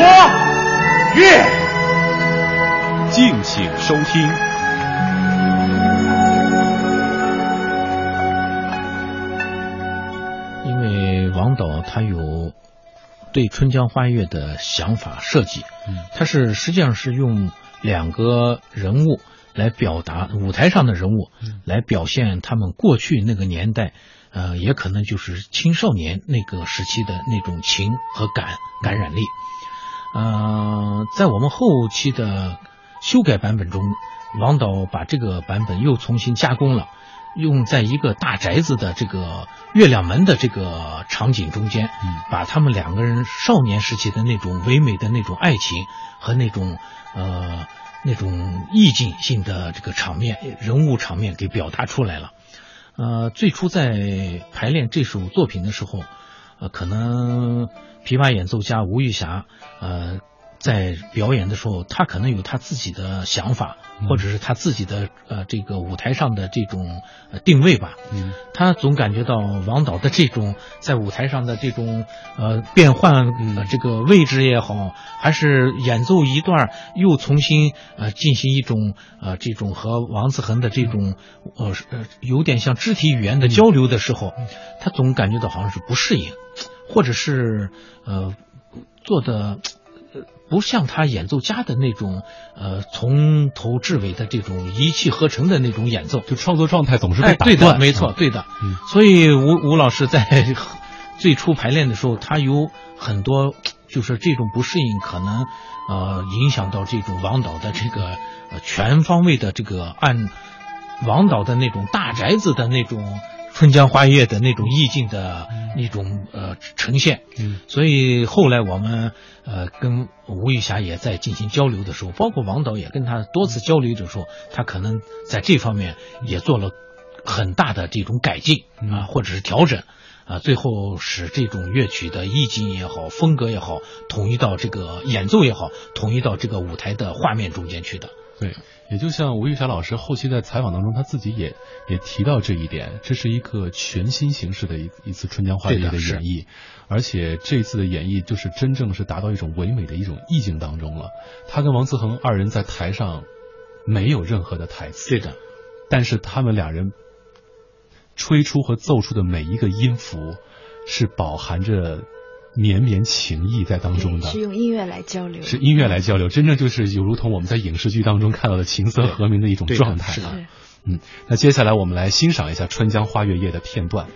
跃。敬请收听。因为王导他有对春江花月的想法设计，嗯，他是实际上是用两个人物来表达舞台上的人物，来表现他们过去那个年代，呃，也可能就是青少年那个时期的那种情和感感染力。呃，在我们后期的修改版本中，王导把这个版本又重新加工了。用在一个大宅子的这个月亮门的这个场景中间，把他们两个人少年时期的那种唯美的那种爱情和那种呃那种意境性的这个场面人物场面给表达出来了。呃，最初在排练这首作品的时候，呃，可能琵琶演奏家吴玉霞，呃。在表演的时候，他可能有他自己的想法，或者是他自己的呃这个舞台上的这种呃定位吧。嗯，他总感觉到王导的这种在舞台上的这种呃变换这个位置也好，还是演奏一段又重新呃进行一种呃这种和王子恒的这种呃呃有点像肢体语言的交流的时候，他总感觉到好像是不适应，或者是呃做的。不像他演奏家的那种，呃，从头至尾的这种一气呵成的那种演奏，就创作状态总是被打断。对的，没错，对的。嗯，所以吴吴老师在最初排练的时候，他有很多就是这种不适应，可能呃影响到这种王导的这个呃全方位的这个按王导的那种大宅子的那种。春江花月的那种意境的那种呃呈现，嗯，所以后来我们呃跟吴玉霞也在进行交流的时候，包括王导也跟他多次交流的时候，他可能在这方面也做了很大的这种改进啊，或者是调整啊，最后使这种乐曲的意境也好，风格也好，统一到这个演奏也好，统一到这个舞台的画面中间去的。对。也就像吴玉霞老师后期在采访当中，他自己也也提到这一点，这是一个全新形式的一一次春江花月夜的演绎，而且这次的演绎就是真正是达到一种唯美的一种意境当中了。他跟王思恒二人在台上没有任何的台词，对的，但是他们俩人吹出和奏出的每一个音符是饱含着。绵绵情意在当中的，是用音乐来交流，是音乐来交流，真正就是有如同我们在影视剧当中看到的琴瑟和鸣的一种状态啊。嗯，那接下来我们来欣赏一下《春江花月夜》的片段。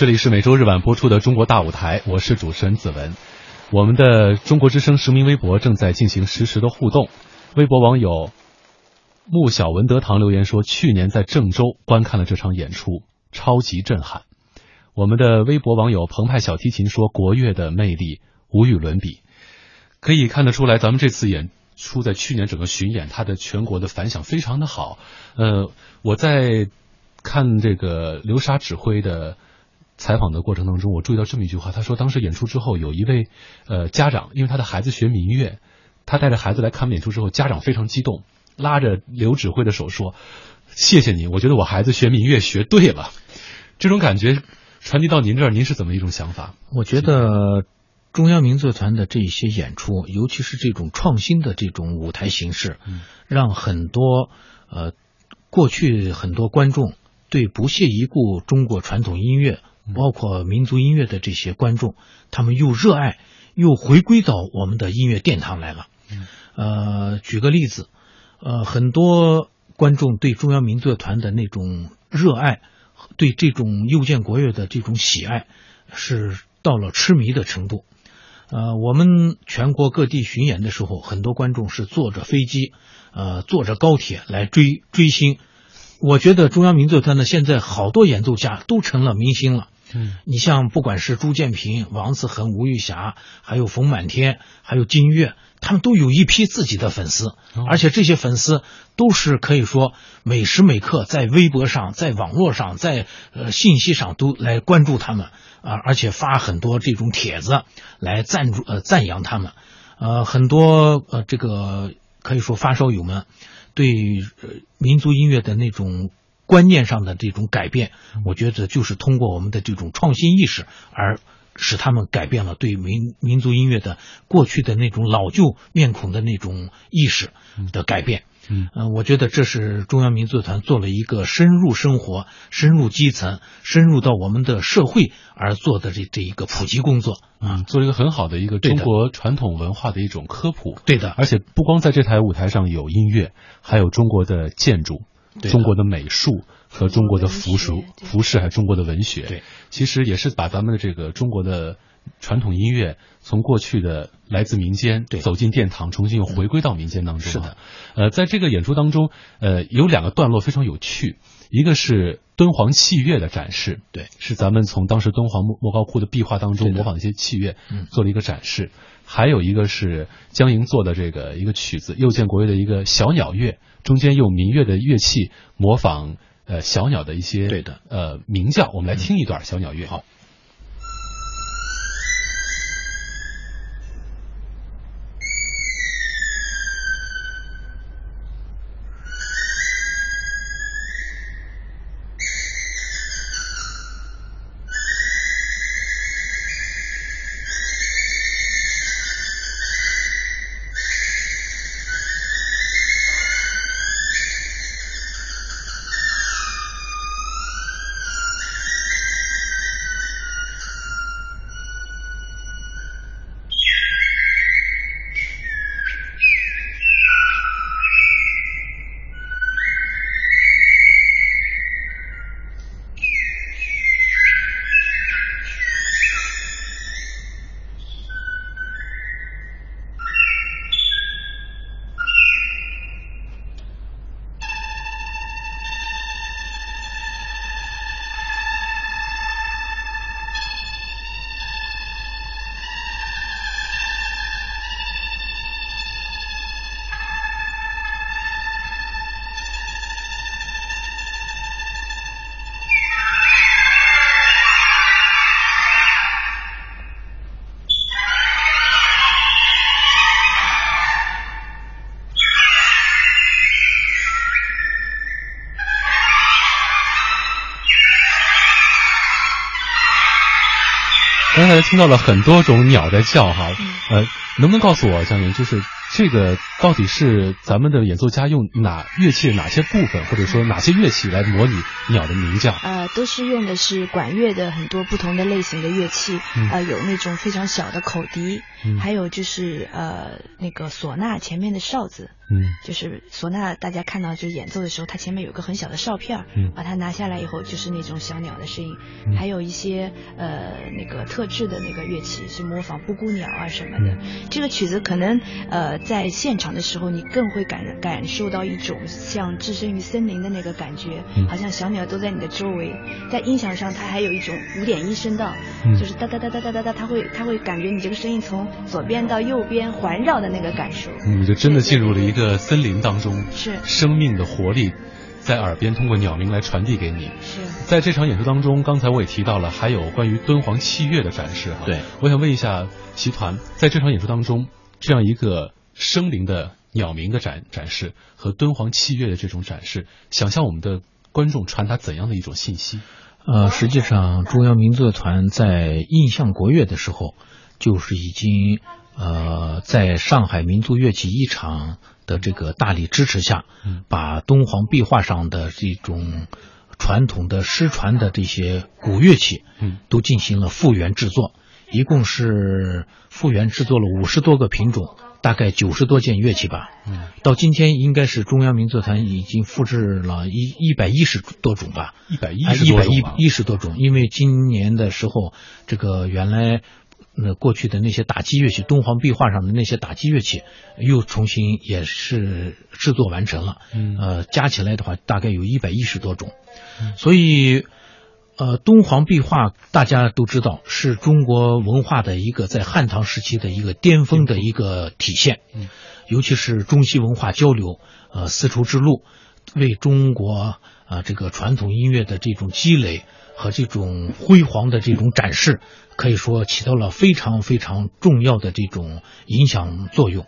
这里是每周日晚播出的《中国大舞台》，我是主持人子文。我们的中国之声实名微博正在进行实时的互动。微博网友穆小文德堂留言说：“去年在郑州观看了这场演出，超级震撼。”我们的微博网友澎湃小提琴说：“国乐的魅力无与伦比。”可以看得出来，咱们这次演出在去年整个巡演，它的全国的反响非常的好。呃，我在看这个流沙指挥的。采访的过程当中，我注意到这么一句话，他说当时演出之后，有一位呃家长，因为他的孩子学民乐，他带着孩子来看演出之后，家长非常激动，拉着刘指挥的手说：“谢谢你，我觉得我孩子学民乐学对了。<laughs> ”这种感觉传递到您这儿，您是怎么一种想法？我觉得中央民族乐团的这些演出，尤其是这种创新的这种舞台形式，让很多呃过去很多观众对不屑一顾中国传统音乐。包括民族音乐的这些观众，他们又热爱，又回归到我们的音乐殿堂来了。呃，举个例子，呃，很多观众对中央民族乐团的那种热爱，对这种又见国乐的这种喜爱，是到了痴迷的程度。呃，我们全国各地巡演的时候，很多观众是坐着飞机，呃，坐着高铁来追追星。我觉得中央民族乐团呢，现在好多演奏家都成了明星了。嗯，你像不管是朱建平、王子恒、吴玉霞，还有冯满天，还有金岳，他们都有一批自己的粉丝，而且这些粉丝都是可以说每时每刻在微博上、在网络上、在呃信息上都来关注他们啊，而且发很多这种帖子来赞助呃赞扬他们，呃很多呃这个可以说发烧友们对民族音乐的那种。观念上的这种改变，我觉得就是通过我们的这种创新意识，而使他们改变了对民民族音乐的过去的那种老旧面孔的那种意识的改变。嗯，我觉得这是中央民族团做了一个深入生活、深入基层、深入到我们的社会而做的这这一个普及工作嗯，做了一个很好的一个中国传统文化的一种科普。对的，而且不光在这台舞台上有音乐，还有中国的建筑。中国的美术和中国的服饰、服饰还有中国的文学，对，其实也是把咱们的这个中国的传统音乐从过去的来自民间，对，走进殿堂，重新又回归到民间当中。是的，呃，在这个演出当中，呃，有两个段落非常有趣，一个是敦煌器乐的展示，对，是咱们从当时敦煌莫莫高窟的壁画当中模仿一些器乐，做了一个展示。还有一个是江莹做的这个一个曲子，又见国乐的一个小鸟乐，中间用民乐的乐器模仿呃小鸟的一些对的呃鸣叫，我们来听一段小鸟乐。好。刚听到了很多种鸟在叫哈，呃，能不能告诉我，江宁，就是这个到底是咱们的演奏家用哪乐器哪些部分，或者说哪些乐器来模拟鸟的鸣叫？呃，都是用的是管乐的很多不同的类型的乐器，呃，有那种非常小的口笛，还有就是呃那个唢呐前面的哨子，嗯，就是唢呐，大家看到就是演奏的时候，它前面有个很小的哨片，嗯，把它拿下来以后，就是那种小鸟的声音，嗯、还有一些呃那个特制的那个乐器，是模仿布谷鸟啊什么的。嗯、这个曲子可能呃在现场的时候，你更会感感受到一种像置身于森林的那个感觉，嗯、好像小鸟都在你的周围。在音响上，它还有一种五点一声道，嗯就是哒哒哒哒哒哒哒，它会它会感觉你这个声音从左边到右边环绕的那个感受。嗯，就真的进入了一个。个森林当中，是生命的活力，在耳边通过鸟鸣来传递给你。是在这场演出当中，刚才我也提到了，还有关于敦煌器乐的展示。对，我想问一下习团，在这场演出当中，这样一个生灵的鸟鸣的展展示和敦煌器乐的这种展示，想向我们的观众传达怎样的一种信息？呃，实际上，中央民族乐团在印象国乐的时候，就是已经呃，在上海民族乐器一场的这个大力支持下，嗯、把敦煌壁画上的这种传统的失传的这些古乐器，嗯，都进行了复原制作，一共是复原制作了五十多个品种，大概九十多件乐器吧。嗯，到今天应该是中央民族乐团已经复制了一一百一十多种吧，一百一十一十百一一十多种，因为今年的时候，这个原来。那过去的那些打击乐器，敦煌壁画上的那些打击乐器，又重新也是制作完成了。嗯，呃，加起来的话，大概有一百一十多种。嗯、所以，呃，敦煌壁画大家都知道是中国文化的一个在汉唐时期的一个巅峰的一个体现。嗯，尤其是中西文化交流，呃，丝绸之路为中国啊、呃、这个传统音乐的这种积累和这种辉煌的这种展示。可以说起到了非常非常重要的这种影响作用。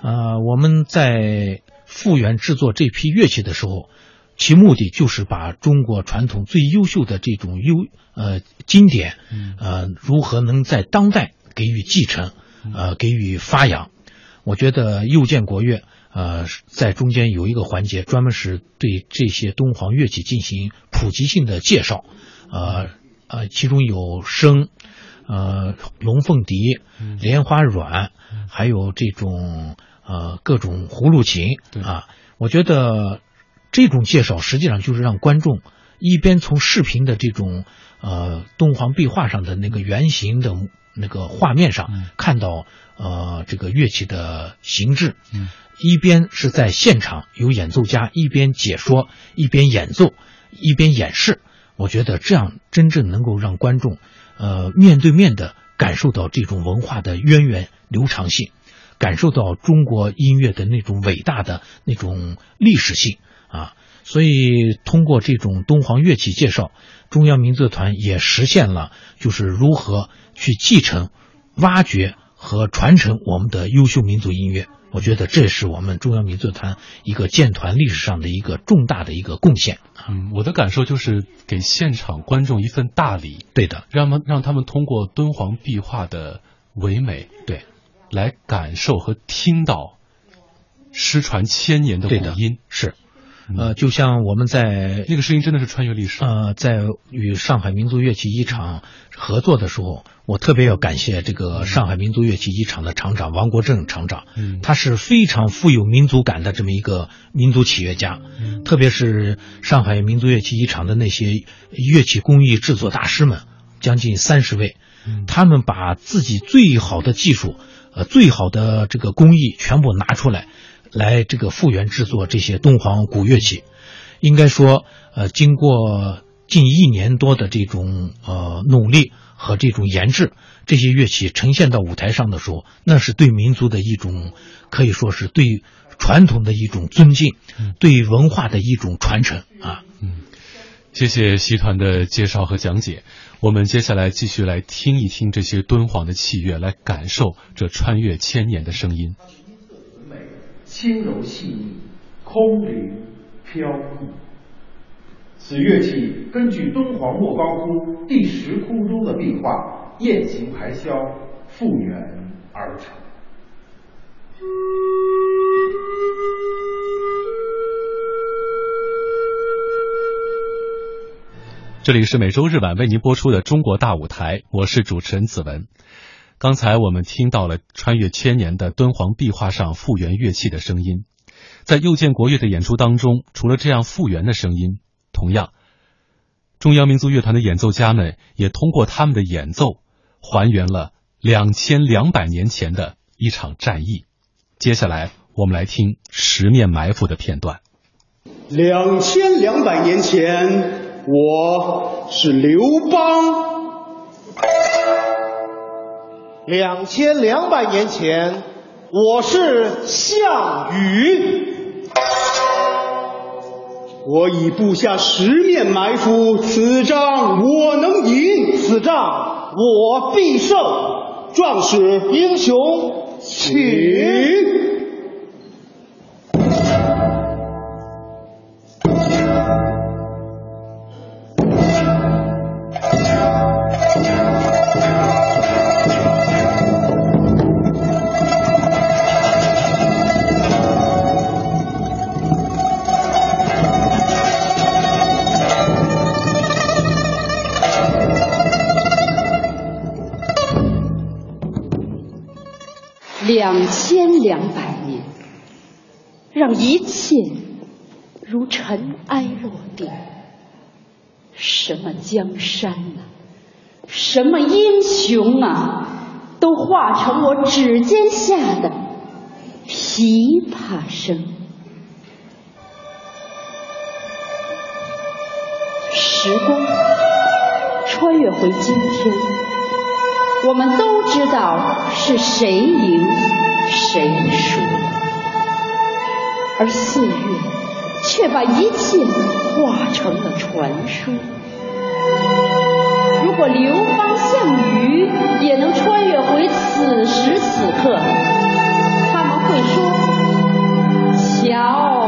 呃，我们在复原制作这批乐器的时候，其目的就是把中国传统最优秀的这种优呃经典，呃如何能在当代给予继承，呃给予发扬。我觉得又见国乐呃在中间有一个环节，专门是对这些敦煌乐器进行普及性的介绍，呃呃其中有笙。呃，龙凤笛、莲花阮，嗯、还有这种呃各种葫芦琴啊，我觉得这种介绍实际上就是让观众一边从视频的这种呃敦煌壁画上的那个圆形的那个画面上、嗯、看到呃这个乐器的形制，嗯、一边是在现场有演奏家一边解说一边演奏一边演示，我觉得这样真正能够让观众。呃，面对面的感受到这种文化的渊源流长性，感受到中国音乐的那种伟大的那种历史性啊，所以通过这种敦煌乐器介绍，中央民族团也实现了就是如何去继承、挖掘和传承我们的优秀民族音乐。我觉得这是我们中央民族团一个建团历史上的一个重大的一个贡献。嗯，我的感受就是给现场观众一份大礼。对的，让他们让他们通过敦煌壁画的唯美，对，来感受和听到失传千年的古音。是，呃，就像我们在那个声音真的是穿越历史。呃，在与上海民族乐器一厂合作的时候。我特别要感谢这个上海民族乐器一厂的厂长王国正厂长，嗯，他是非常富有民族感的这么一个民族企业家，嗯，特别是上海民族乐器一厂的那些乐器工艺制作大师们，将近三十位，嗯，他们把自己最好的技术，呃，最好的这个工艺全部拿出来，来这个复原制作这些敦煌古乐器，应该说，呃，经过近一年多的这种呃努力。和这种研制，这些乐器呈现到舞台上的时候，那是对民族的一种，可以说是对传统的一种尊敬，嗯、对文化的一种传承啊。嗯，谢谢习团的介绍和讲解。我们接下来继续来听一听这些敦煌的器乐，来感受这穿越千年的声音。轻柔细腻，空灵飘逸。此乐器根据敦煌莫高窟第十窟中的壁画雁行排箫复原而成。这里是每周日晚为您播出的《中国大舞台》，我是主持人子文。刚才我们听到了穿越千年的敦煌壁画上复原乐器的声音。在又见国乐的演出当中，除了这样复原的声音，同样，中央民族乐团的演奏家们也通过他们的演奏，还原了两千两百年前的一场战役。接下来，我们来听《十面埋伏》的片段。两千两百年前，我是刘邦。两千两百年前，我是项羽。我已布下十面埋伏，此仗我能赢，此仗我必胜。壮士英雄，请。两千两百年，让一切如尘埃落定。什么江山啊，什么英雄啊，都化成我指尖下的琵琶声。时光穿越回今天。我们都知道是谁赢谁输，而岁月却把一切化成了传说。如果刘邦、项羽也能穿越回此时此刻，他们会说：“瞧。”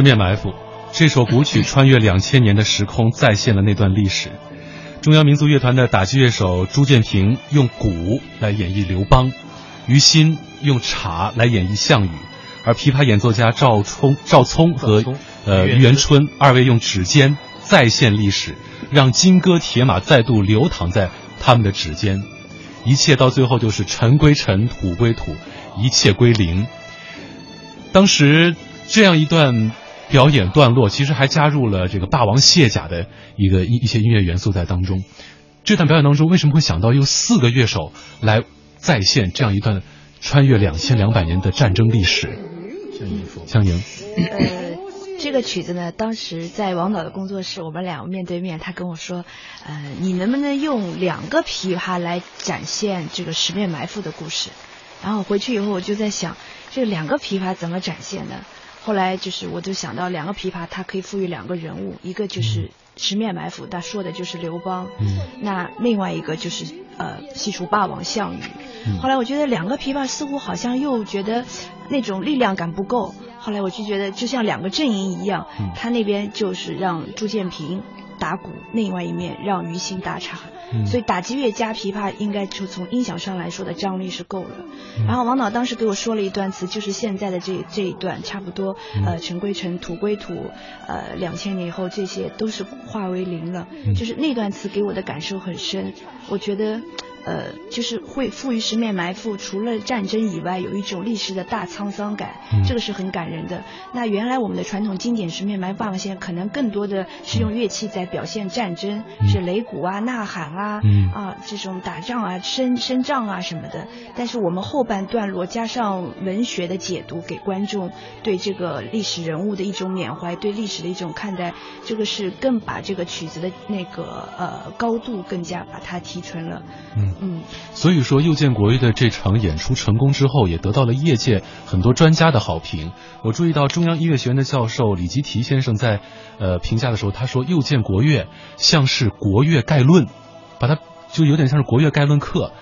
十面埋伏，这首古曲穿越两千年的时空，再现了那段历史。中央民族乐团的打击乐手朱建平用鼓来演绎刘邦，于心用镲来演绎项羽，而琵琶演奏家赵聪、赵聪和呃于元春二位用指尖再现历史，让金戈铁马再度流淌在他们的指尖。一切到最后就是尘归尘，土归土，一切归零。当时这样一段。表演段落其实还加入了这个霸王卸甲的一个一一些音乐元素在当中。这段表演当中为什么会想到用四个乐手来再现这样一段穿越两千两百年的战争历史？江莹。呃，这个曲子呢，当时在王导的工作室，我们俩面对面，他跟我说，呃，你能不能用两个琵琶来展现这个十面埋伏的故事？然后回去以后我就在想，这两个琵琶怎么展现呢？后来就是，我就想到两个琵琶，它可以赋予两个人物，一个就是十面埋伏，他说的就是刘邦，那另外一个就是呃，西楚霸王项羽。后来我觉得两个琵琶似乎好像又觉得那种力量感不够，后来我就觉得就像两个阵营一样，他那边就是让朱建平打鼓，另外一面让鱼心打茶。嗯所以打击乐加琵琶，应该就从音响上来说的张力是够了。然后王导当时给我说了一段词，就是现在的这这一段，差不多呃尘归尘，土归土，呃两千年以后这些都是化为零了。就是那段词给我的感受很深，我觉得。呃，就是会赋予十面埋伏，除了战争以外，有一种历史的大沧桑感，嗯这个是很感人的。那原来我们的传统经典十面埋伏爸爸现在可能更多的是用乐器在表现战争，是擂鼓啊、呐喊啊、嗯啊这种打仗啊、升升仗啊什么的。但是我们后半段落加上文学的解读，给观众对这个历史人物的一种缅怀，对历史的一种看待，这个是更把这个曲子的那个呃高度更加把它提纯了。嗯嗯，所以说，又见国乐的这场演出成功之后，也得到了业界很多专家的好评。我注意到中央音乐学院的教授李吉提先生在呃评价的时候，他说又见国乐像是国乐概论，把它就有点像是国乐概论课。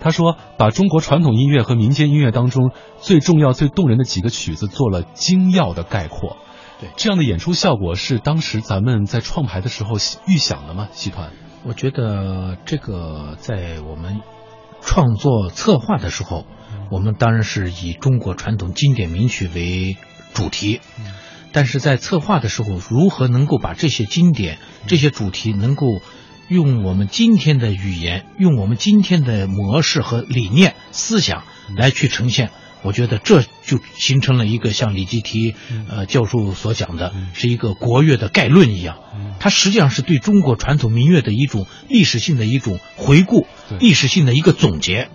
他说，把中国传统音乐和民间音乐当中最重要、最动人的几个曲子做了精要的概括。对，这样的演出效果是当时咱们在创排的时候预想的吗？戏团？我觉得这个在我们创作策划的时候，我们当然是以中国传统经典名曲为主题，但是在策划的时候，如何能够把这些经典、这些主题能够用我们今天的语言、用我们今天的模式和理念、思想来去呈现？我觉得这就形成了一个像李基提呃教授所讲的，是一个国乐的概论一样。它实际上是对中国传统民乐的一种历史性的一种回顾，历史性的一个总结，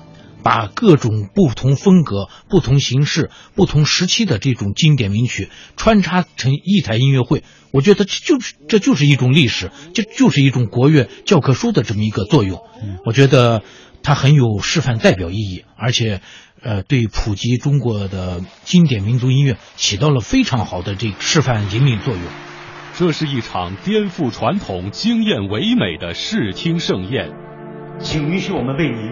把各种不同风格、不同形式、不同时期的这种经典名曲穿插成一台音乐会。我觉得这就是这就是一种历史，这就是一种国乐教科书的这么一个作用。我觉得它很有示范代表意义，而且。呃，对普及中国的经典民族音乐起到了非常好的这示范引领作用。这是一场颠覆传统、惊艳唯美的视听盛宴。请允许我们为您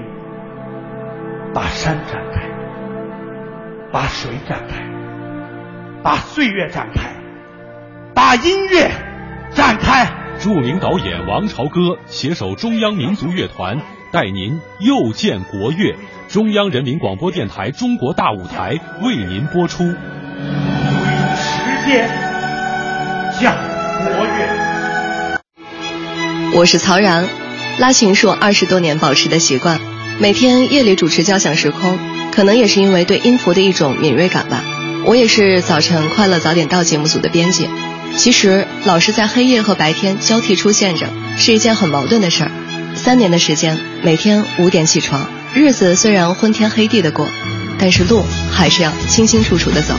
把山展开，把水展开，把岁月展开，把音乐展开。著名导演王朝歌携手中央民族乐团，带您又见国乐。中央人民广播电台《中国大舞台》为您播出。时间讲国乐。我是曹然，拉琴是我二十多年保持的习惯，每天夜里主持交响时空，可能也是因为对音符的一种敏锐感吧。我也是早晨快乐早点到节目组的编辑，其实老师在黑夜和白天交替出现着，是一件很矛盾的事儿。三年的时间，每天五点起床。日子虽然昏天黑地的过，但是路还是要清清楚楚的走。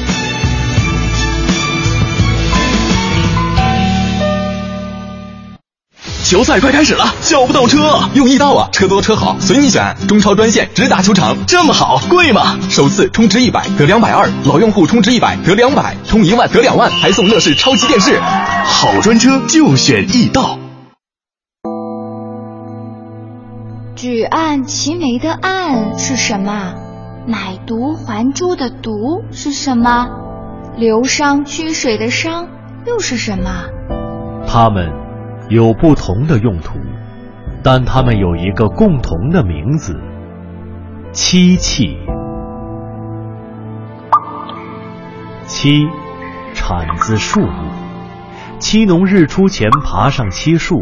球赛快开始了，叫不到车，用易到啊，车多车好，随你选。中超专线直达球场，这么好，贵吗？首次充值一百得两百二，老用户充值一百得两百，充一万得两万，还送乐视超级电视。好专车就选易到。举案齐眉的案是什么？买椟还珠的椟是什么？流觞曲水的觞又是什么？它们有不同的用途，但它们有一个共同的名字——漆器。漆，产自树木。漆农日出前爬上漆树，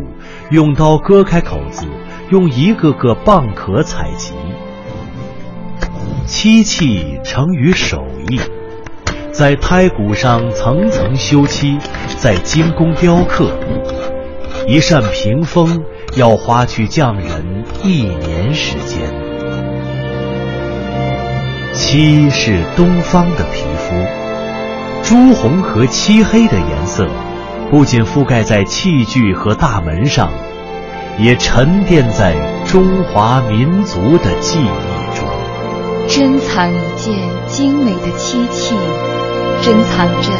用刀割开口子。用一个个蚌壳采集，漆器成于手艺，在胎骨上层层修漆，再精工雕刻。一扇屏风要花去匠人一年时间。漆是东方的皮肤，朱红和漆黑的颜色，不仅覆盖在器具和大门上。也沉淀在中华民族的记忆中，珍藏一件精美的漆器，珍藏着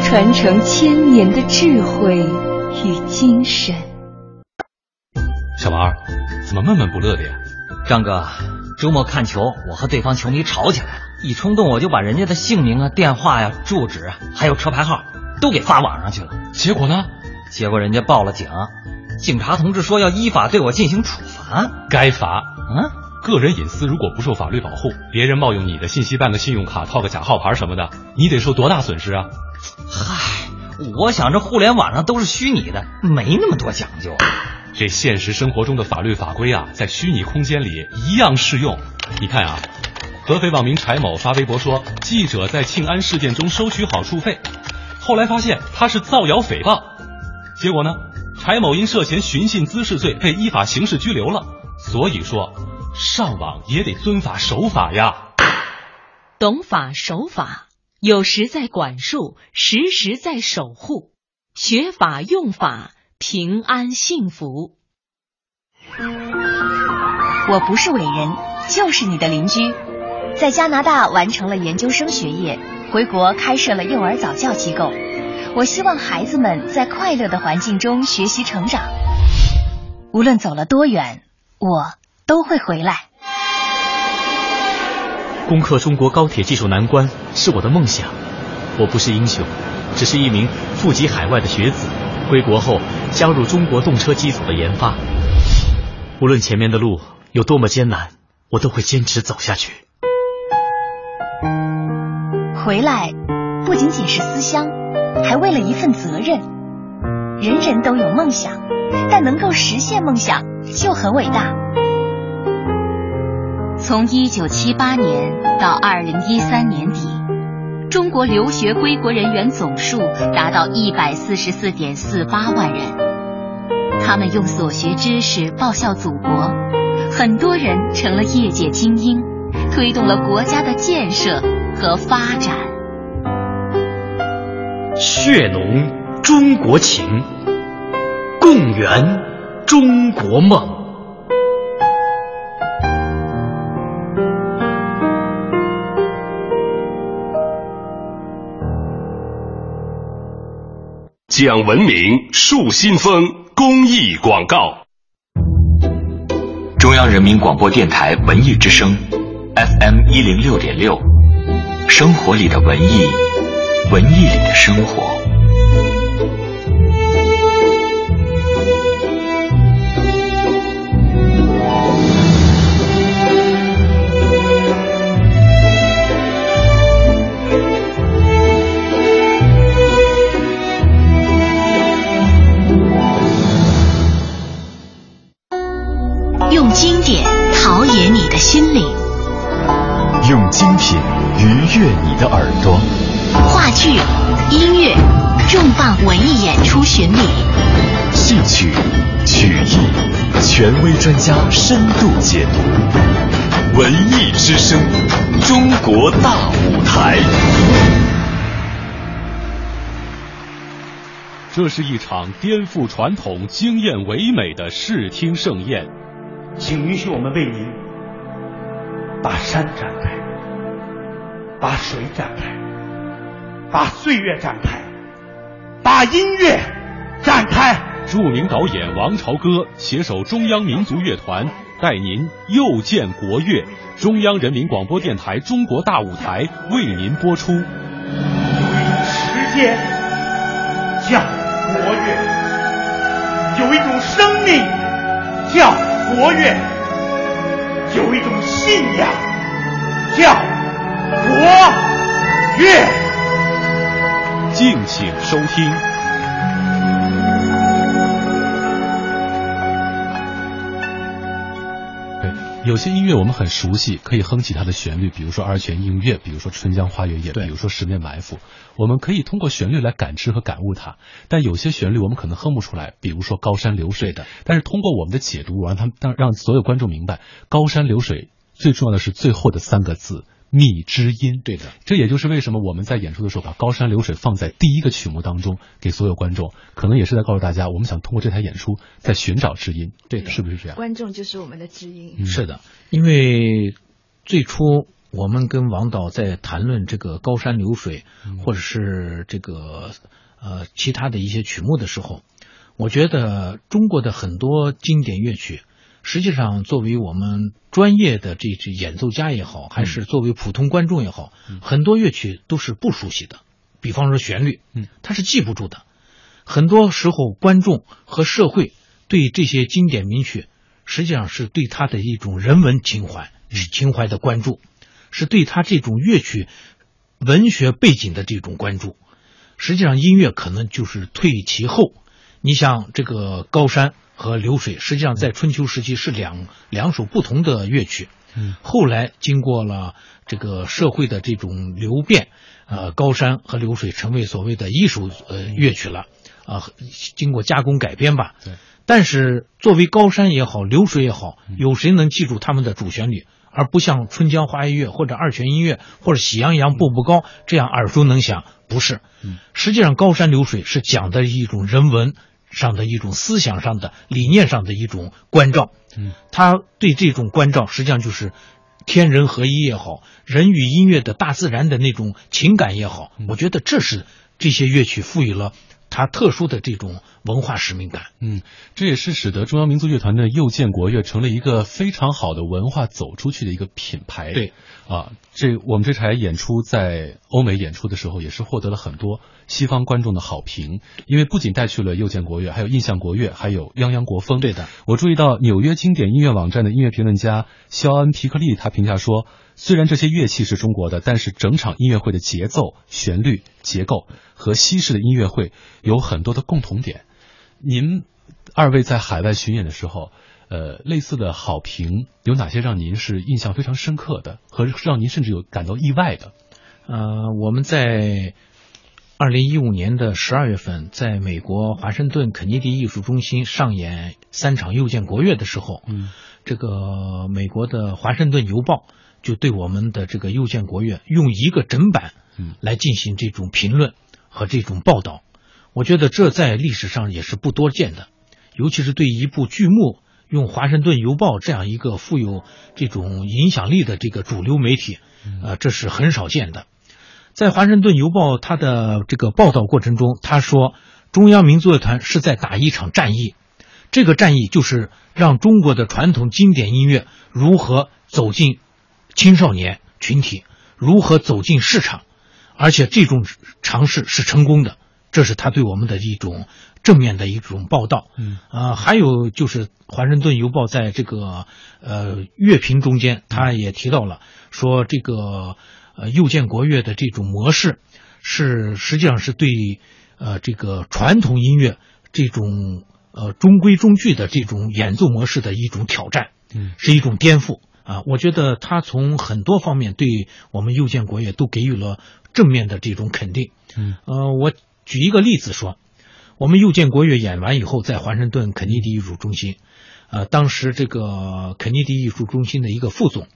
传承千年的智慧与精神。小王，怎么闷闷不乐的呀？张哥，周末看球，我和对方球迷吵起来了，一冲动我就把人家的姓名啊、电话呀、住址啊，还有车牌号都给发网上去了。结果呢？结果人家报了警。警察同志说要依法对我进行处罚，该罚。嗯，个人隐私如果不受法律保护，别人冒用你的信息办个信用卡、套个假号牌什么的，你得受多大损失啊？嗨，我想这互联网上都是虚拟的，没那么多讲究。这现实生活中的法律法规啊，在虚拟空间里一样适用。你看啊，合肥网民柴某发微博说，记者在庆安事件中收取好处费，后来发现他是造谣诽谤，结果呢，柴某因涉嫌寻衅滋事罪被依法刑事拘留了。所以说，上网也得遵法守法呀。懂法守法，有时在管束，时时在守护，学法用法。平安幸福。我不是伟人，就是你的邻居。在加拿大完成了研究生学业，回国开设了幼儿早教机构。我希望孩子们在快乐的环境中学习成长。无论走了多远，我都会回来。攻克中国高铁技术难关是我的梦想。我不是英雄，只是一名赴籍海外的学子。归国后，加入中国动车机组的研发。无论前面的路有多么艰难，我都会坚持走下去。回来不仅仅是思乡，还为了一份责任。人人都有梦想，但能够实现梦想就很伟大。从一九七八年到二零一三年底。中国留学归国人员总数达到一百四十四点四八万人，他们用所学知识报效祖国，很多人成了业界精英，推动了国家的建设和发展。血浓中国情，共圆中国梦。讲文明树新风公益广告。中央人民广播电台文艺之声，FM 一零六点六，生活里的文艺，文艺里的生活。权威专家深度解读。文艺之声，中国大舞台。这是一场颠覆传统、惊艳唯美的视听盛宴。请允许我们为您。把山展开，把水展开，把岁月展开，把音乐展开。著名导演王朝歌携手中央民族乐团，带您又见国乐。中央人民广播电台中国大舞台为您播出。有一种时间叫国乐，有一种生命叫国乐。有一种信仰叫国乐，敬请收听。有些音乐我们很熟悉，可以哼起它的旋律，比如说《二泉映月》，比如说《春江花月夜》，比如说《十面埋伏》，我们可以通过旋律来感知和感悟它。但有些旋律我们可能哼不出来，比如说《高山流水》的。但是通过我们的解读，我让他们让让所有观众明白，《高山流水》最重要的是最后的三个字。蜜之音，对的，这也就是为什么我们在演出的时候把《高山流水》放在第一个曲目当中，给所有观众，可能也是在告诉大家，我们想通过这台演出在寻找知音，对的，是不是这样？观众就是我们的知音，是的，因为最初我们跟王导在谈论这个《高山流水》，或者是这个呃其他的一些曲目的时候，我觉得中国的很多经典乐曲。实际上，作为我们专业的这支演奏家也好，还是作为普通观众也好，很多乐曲都是不熟悉的。比方说旋律，嗯，他是记不住的。很多时候，观众和社会对这些经典名曲，实际上是对他的一种人文情怀、情怀的关注，是对他这种乐曲文学背景的这种关注。实际上，音乐可能就是退其后。你像这个高山和流水，实际上在春秋时期是两两首不同的乐曲。嗯，后来经过了这个社会的这种流变，呃，高山和流水成为所谓的一首呃乐曲了。啊，经过加工改编吧。对。但是作为高山也好，流水也好，有谁能记住他们的主旋律？而不像春江花月夜或者二泉映月或者喜羊羊步步高这样耳熟能详。不是。嗯。实际上，高山流水是讲的一种人文上的一种思想上的理念上的一种关照。嗯。他对这种关照，实际上就是天人合一也好，人与音乐的大自然的那种情感也好，我觉得这是这些乐曲赋予了。它特殊的这种文化使命感，嗯，这也是使得中央民族乐团的又见国乐成了一个非常好的文化走出去的一个品牌。对，啊，这我们这台演出在欧美演出的时候，也是获得了很多西方观众的好评，因为不仅带去了又见国乐，还有印象国乐，还有泱泱国风。对的，我注意到纽约经典音乐网站的音乐评论家肖恩皮克利他评价说。虽然这些乐器是中国的，但是整场音乐会的节奏、旋律、结构和西式的音乐会有很多的共同点。您二位在海外巡演的时候，呃，类似的好评有哪些让您是印象非常深刻的，和让您甚至有感到意外的？呃，我们在二零一五年的十二月份，在美国华盛顿肯尼迪艺术中心上演三场又见国乐的时候，嗯，这个美国的华盛顿邮报。就对我们的这个又见国乐用一个整版，来进行这种评论和这种报道，我觉得这在历史上也是不多见的，尤其是对一部剧目用《华盛顿邮报》这样一个富有这种影响力的这个主流媒体，呃，这是很少见的。在《华盛顿邮报》它的这个报道过程中，他说中央民族乐团是在打一场战役，这个战役就是让中国的传统经典音乐如何走进。青少年群体如何走进市场，而且这种尝试是成功的，这是他对我们的一种正面的一种报道。嗯，啊，还有就是《华盛顿邮报》在这个呃乐评中间，他也提到了说这个呃右见国乐的这种模式是实际上是对呃这个传统音乐这种呃中规中矩的这种演奏模式的一种挑战，嗯，是一种颠覆。啊，我觉得他从很多方面对我们右建国乐都给予了正面的这种肯定。嗯，呃，我举一个例子说，我们右建国乐演完以后，在华盛顿肯尼迪艺术中心，呃，当时这个肯尼迪艺术中心的一个副总，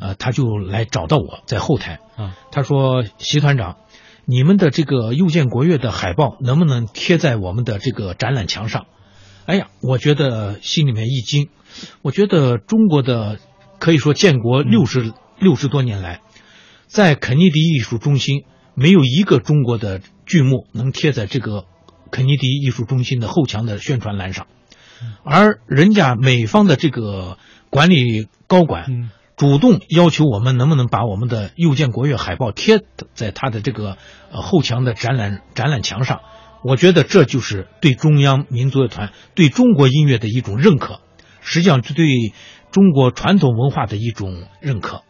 呃，他就来找到我在后台，啊，他说：“习团长，你们的这个右建国乐的海报能不能贴在我们的这个展览墙上？”哎呀，我觉得心里面一惊，我觉得中国的。可以说，建国六十六十多年来，在肯尼迪艺术中心没有一个中国的剧目能贴在这个肯尼迪艺术中心的后墙的宣传栏上，而人家美方的这个管理高管主动要求我们能不能把我们的又见国乐海报贴在他的这个呃后墙的展览展览墙上，我觉得这就是对中央民族乐团对中国音乐的一种认可，实际上是对。中国传统文化的一种认可，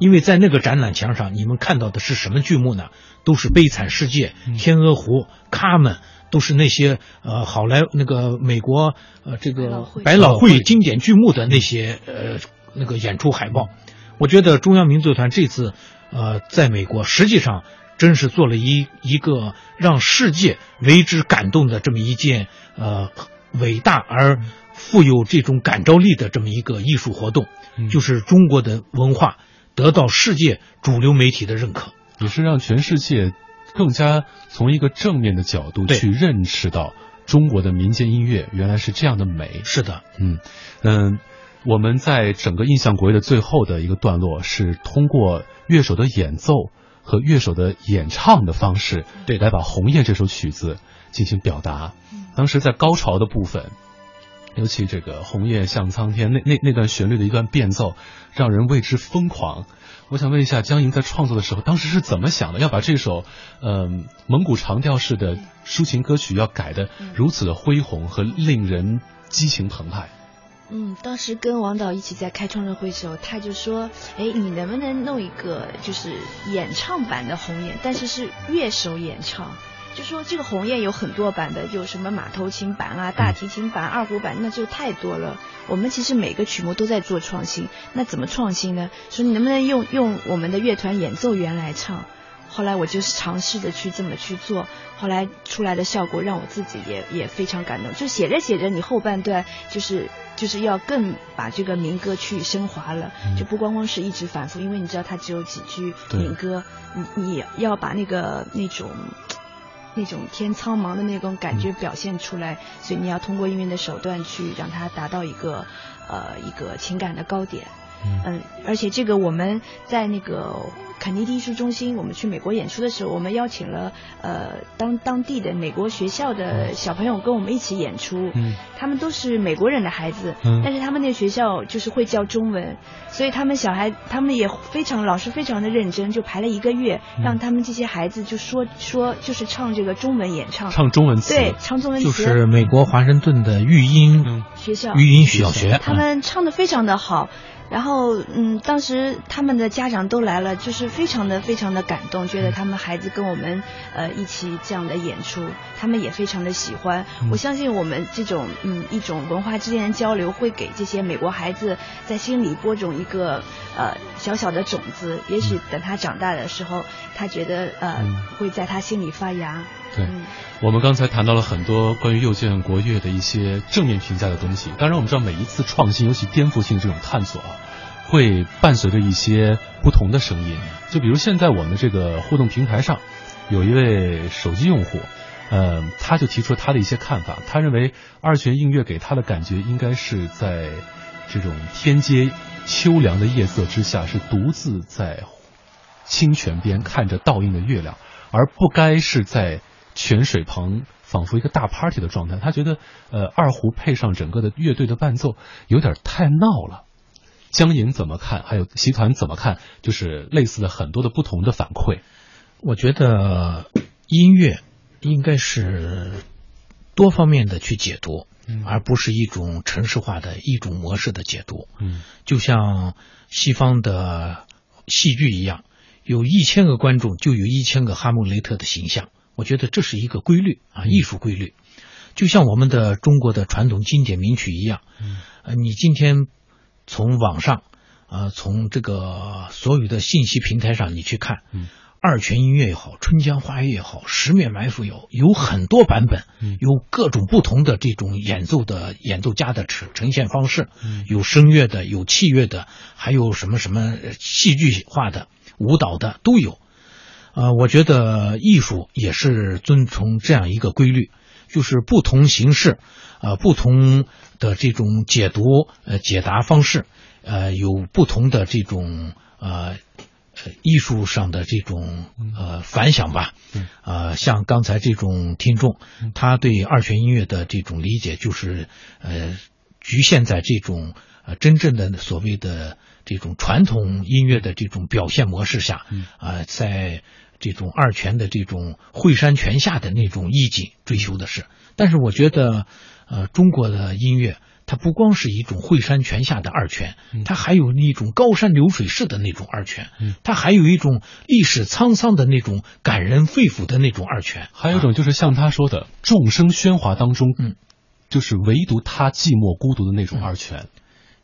因为在那个展览墙上，你们看到的是什么剧目呢？都是《悲惨世界》《天鹅湖》《卡门》，都是那些呃好莱那个美国呃这个百老汇经典剧目的那些呃那个演出海报。我觉得中央民族团这次呃在美国，实际上真是做了一一个让世界为之感动的这么一件呃伟大而。富有这种感召力的这么一个艺术活动，就是中国的文化得到世界主流媒体的认可，也是让全世界更加从一个正面的角度去认识到中国的民间音乐原来是这样的美。是的，嗯嗯，我们在整个印象国乐的最后的一个段落是通过乐手的演奏和乐手的演唱的方式，对，来把《鸿雁》这首曲子进行表达。当时在高潮的部分。尤其这个“红叶向苍天”那那那段旋律的一段变奏，让人为之疯狂。我想问一下，江莹在创作的时候，当时是怎么想的？要把这首，嗯，蒙古长调式的抒情歌曲要改的如此的恢宏和令人激情澎湃。嗯，当时跟王导一起在开创作会的时候，他就说：“哎，你能不能弄一个就是演唱版的红叶，但是是乐手演唱？就说这个鸿雁有很多版本，有什么马头琴版啊、大提琴版、二胡版，那就太多了。我们其实每个曲目都在做创新，那怎么创新呢？说你能不能用用我们的乐团演奏员来唱？”后来我就是尝试着去这么去做，后来出来的效果让我自己也也非常感动。就写着写着，你后半段就是就是要更把这个民歌去升华了，就不光光是一直反复，因为你知道它只有几句民歌，你你要把那个那种那种天苍茫的那种感觉表现出来，所以你要通过音乐的手段去让它达到一个呃一个情感的高点。嗯，而且这个我们在那个。肯尼迪艺术中心，我们去美国演出的时候，我们邀请了呃当当地的美国学校的小朋友跟我们一起演出。嗯，他们都是美国人的孩子，嗯，但是他们那学校就是会教中文，所以他们小孩他们也非常老师非常的认真，就排了一个月，让他们这些孩子就说说就是唱这个中文演唱，唱中文词，对，唱中文词。就是美国华盛顿的育英学校，育英小学，他们唱的非常的好。然后，嗯，当时他们的家长都来了，就是非常的非常的感动，觉得他们孩子跟我们呃一起这样的演出，他们也非常的喜欢。我相信我们这种嗯一种文化之间的交流，会给这些美国孩子在心里播种一个呃小小的种子，也许等他长大的时候，他觉得呃会在他心里发芽。对，我们刚才谈到了很多关于右键国乐的一些正面评价的东西。当然，我们知道每一次创新，尤其颠覆性这种探索啊，会伴随着一些不同的声音。就比如现在我们这个互动平台上，有一位手机用户，呃，他就提出了他的一些看法。他认为二泉映月给他的感觉，应该是在这种天阶秋凉的夜色之下，是独自在清泉边看着倒映的月亮，而不该是在。泉水旁仿佛一个大 party 的状态，他觉得，呃，二胡配上整个的乐队的伴奏有点太闹了。江银怎么看？还有习团怎么看？就是类似的很多的不同的反馈。我觉得音乐应该是多方面的去解读，而不是一种城市化的一种模式的解读。嗯，就像西方的戏剧一样，有一千个观众，就有一千个哈姆雷特的形象。我觉得这是一个规律啊，艺术规律，就像我们的中国的传统经典名曲一样。呃，你今天从网上，呃，从这个所有的信息平台上你去看，嗯二泉映月也好，春江花月也好，十面埋伏有有很多版本，嗯有各种不同的这种演奏的演奏家的呈呈现方式，嗯有声乐的，有器乐的，还有什么什么戏剧化的、舞蹈的都有。呃，我觉得艺术也是遵从这样一个规律，就是不同形式，呃，不同的这种解读、呃解答方式，呃，有不同的这种呃艺术上的这种呃反响吧。呃，像刚才这种听众，他对二泉音乐的这种理解，就是呃局限在这种呃真正的所谓的这种传统音乐的这种表现模式下，啊，在。这种二泉的这种惠山泉下的那种意境追求的是，但是我觉得，呃，中国的音乐它不光是一种惠山泉下的二泉，它还有那种高山流水式的那种二泉，它还有一种历史沧桑的那种感人肺腑的那种二泉，还有一种就是像他说的众生喧哗当中，嗯，就是唯独他寂寞孤独的那种二泉。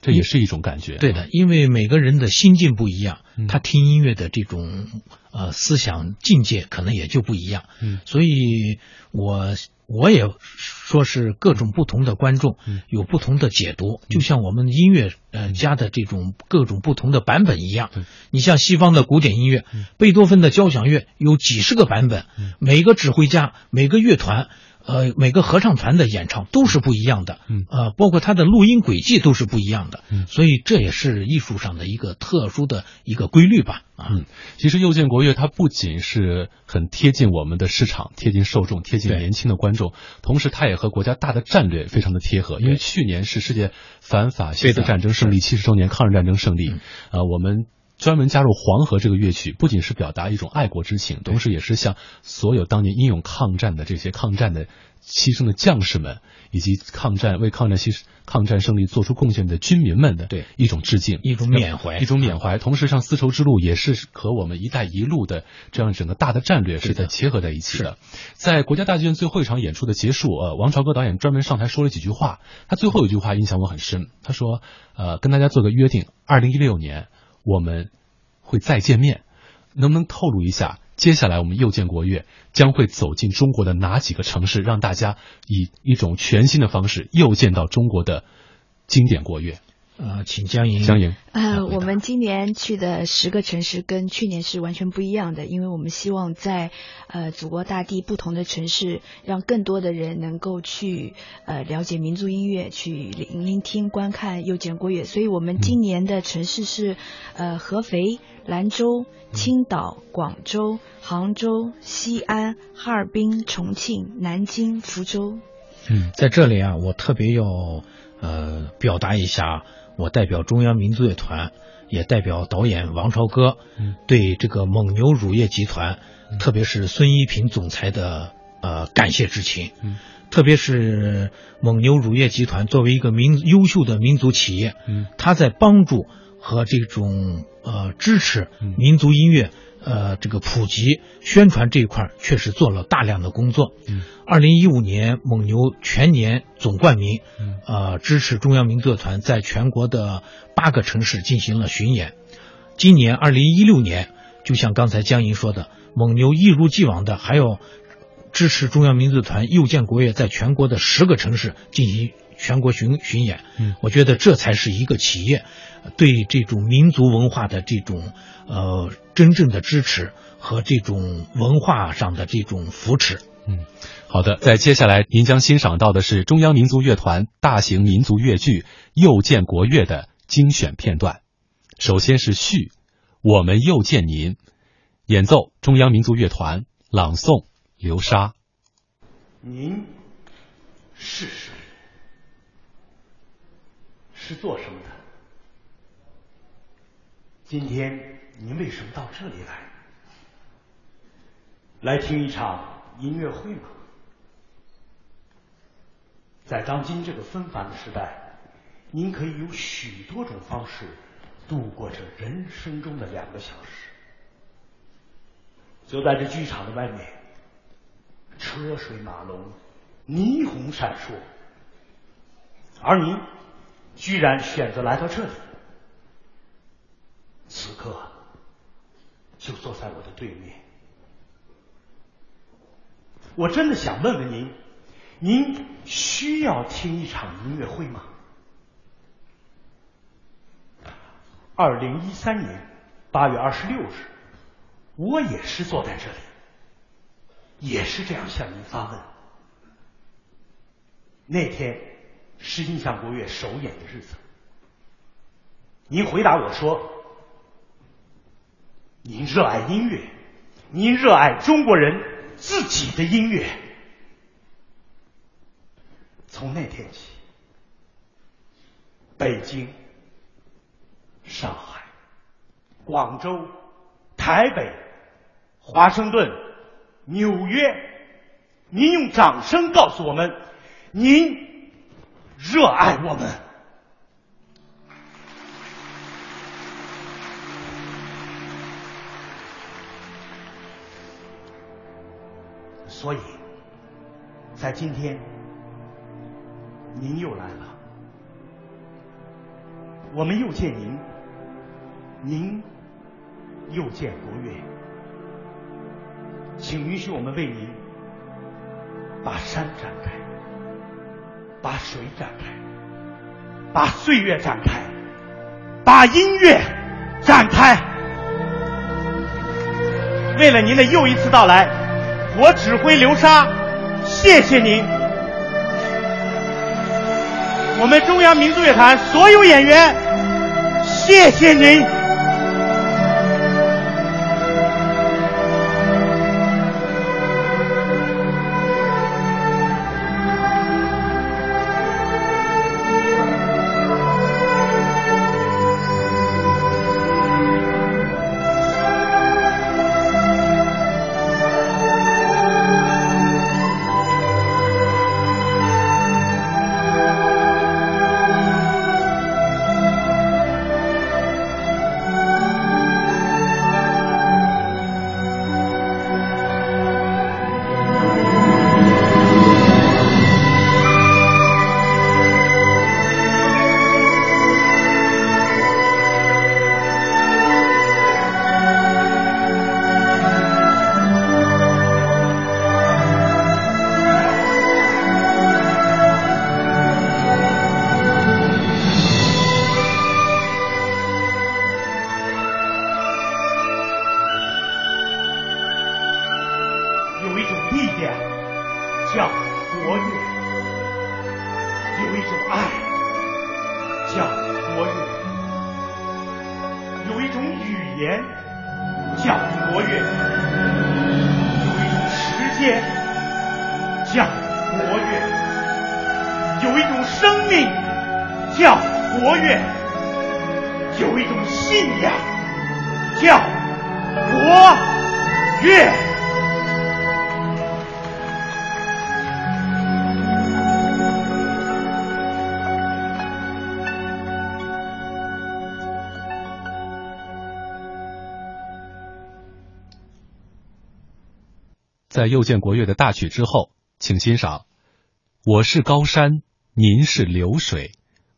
这也是一种感觉，对的，因为每个人的心境不一样，他听音乐的这种呃思想境界可能也就不一样，嗯，所以我我也说是各种不同的观众有不同的解读，就像我们音乐呃家的这种各种不同的版本一样，你像西方的古典音乐，贝多芬的交响乐有几十个版本，每个指挥家每个乐团。呃，每个合唱团的演唱都是不一样的，嗯，呃，包括它的录音轨迹都是不一样的，嗯，所以这也是艺术上的一个特殊的一个规律吧，啊，嗯，其实又见国乐它不仅是很贴近我们的市场，贴近受众，贴近年轻的观众，同时它也和国家大的战略非常的贴合，因为去年是世界反法西斯战争胜利七十周年，抗日战争胜利，呃，我们专门加入黄河这个乐曲，不仅是表达一种爱国之情，同时也是向所有当年英勇抗战的这些抗战的牺牲的将士们，以及抗战为抗战牺抗战胜利做出贡献的军民们的对一种致敬，一种缅怀，一种缅怀。同时，像丝绸之路也是和我们“一带一路”的这样整个大的战略是在结合在一起的。在国家大剧院最后一场演出的结束，呃，王朝歌导演专门上台说了几句话。他最后一句话印象我很深，他说：“呃，跟大家做个约定，二零一六年。”我们会再见面，能不能透露一下，接下来我们又见国乐将会走进中国的哪几个城市，让大家以一种全新的方式又见到中国的经典国乐？呃，请江莹。江莹。呃，我们今年去的十个城市跟去年是完全不一样的，因为我们希望在呃祖国大地不同的城市，让更多的人能够去呃了解民族音乐，去聆聆听、观看又见国乐。所以我们今年的城市是呃合肥、兰州、青岛、广州、杭州、西安、哈尔滨、重庆、南京、福州。嗯，在这里啊，我特别要呃表达一下。我代表中央民族乐团，也代表导演王朝歌，对这个蒙牛乳业集团，特别是孙一平总裁的呃感谢之情。特别是蒙牛乳业集团作为一个民优秀的民族企业，他在帮助和这种呃支持民族音乐。呃，这个普及宣传这一块确实做了大量的工作。嗯，二零一五年蒙牛全年总冠名，呃，支持中央民族乐团在全国的八个城市进行了巡演。今年二零一六年，就像刚才江莹说的，蒙牛一如既往的还要支持中央民族乐团又见国乐在全国的十个城市进行全国巡巡演。嗯，我觉得这才是一个企业对这种民族文化的这种呃。真正的支持和这种文化上的这种扶持。嗯，好的，在接下来您将欣赏到的是中央民族乐团大型民族乐剧《又见国乐》的精选片段。首先是序，我们又见您，演奏中央民族乐团，朗诵流沙。您是谁？是做什么的？今天。您为什么到这里来？来听一场音乐会吗？在当今这个纷繁的时代，您可以有许多种方式度过这人生中的两个小时。就在这剧场的外面，车水马龙，霓虹闪烁，而您居然选择来到这里。此刻。就坐在我的对面，我真的想问问您，您需要听一场音乐会吗？二零一三年八月二十六日，我也是坐在这里，也是这样向您发问。那天是印象国乐首演的日子，您回答我说。您热爱音乐，您热爱中国人自己的音乐。从那天起，北京、上海、广州、台北、华盛顿、纽约，您用掌声告诉我们，您热爱我们。所以，在今天，您又来了，我们又见您，您又见国乐，请允许我们为您把山展开，把水展开，把岁月展开，把音乐展开，为了您的又一次到来。我指挥流沙，谢谢您。我们中央民族乐团所有演员，谢谢您。又见国乐的大曲之后，请欣赏《我是高山，您是流水；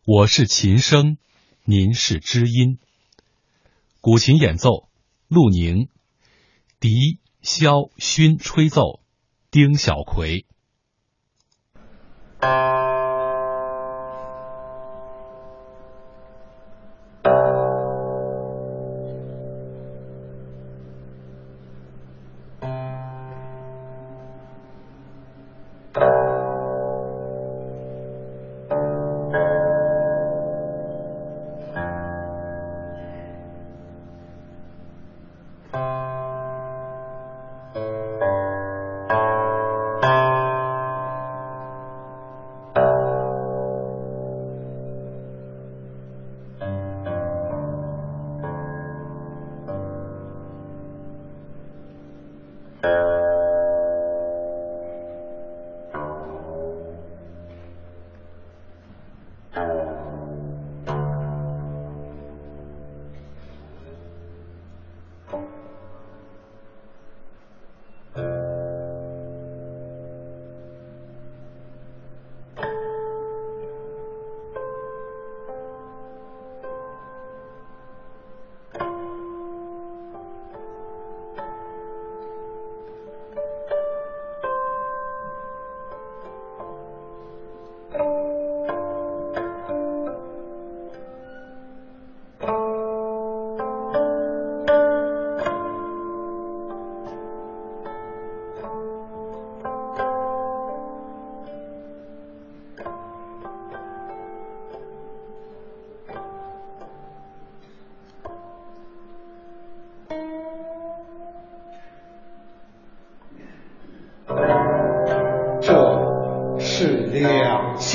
我是琴声，您是知音》。古琴演奏：陆宁，笛、箫、埙吹奏：丁小葵。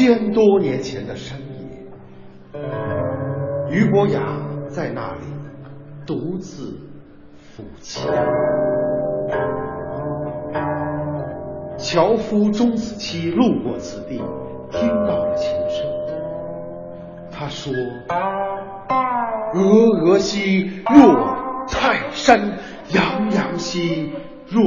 千多年前的深夜，俞伯牙在那里独自抚琴。樵夫钟子期路过此地，听到了琴声。他说：“峨峨兮若泰山，洋洋兮若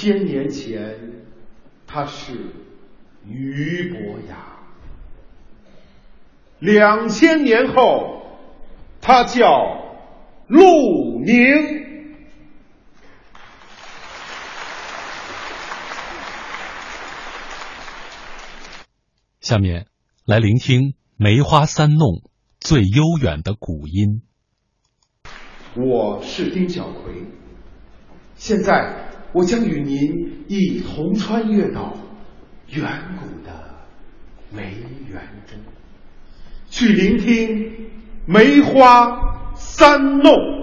千年前，他是俞伯牙。两千年后，他叫陆宁。下面来聆听梅花三弄最悠远的古音。我是丁小葵，现在我将与您一同穿越到远古的梅园中，去聆听梅花三弄。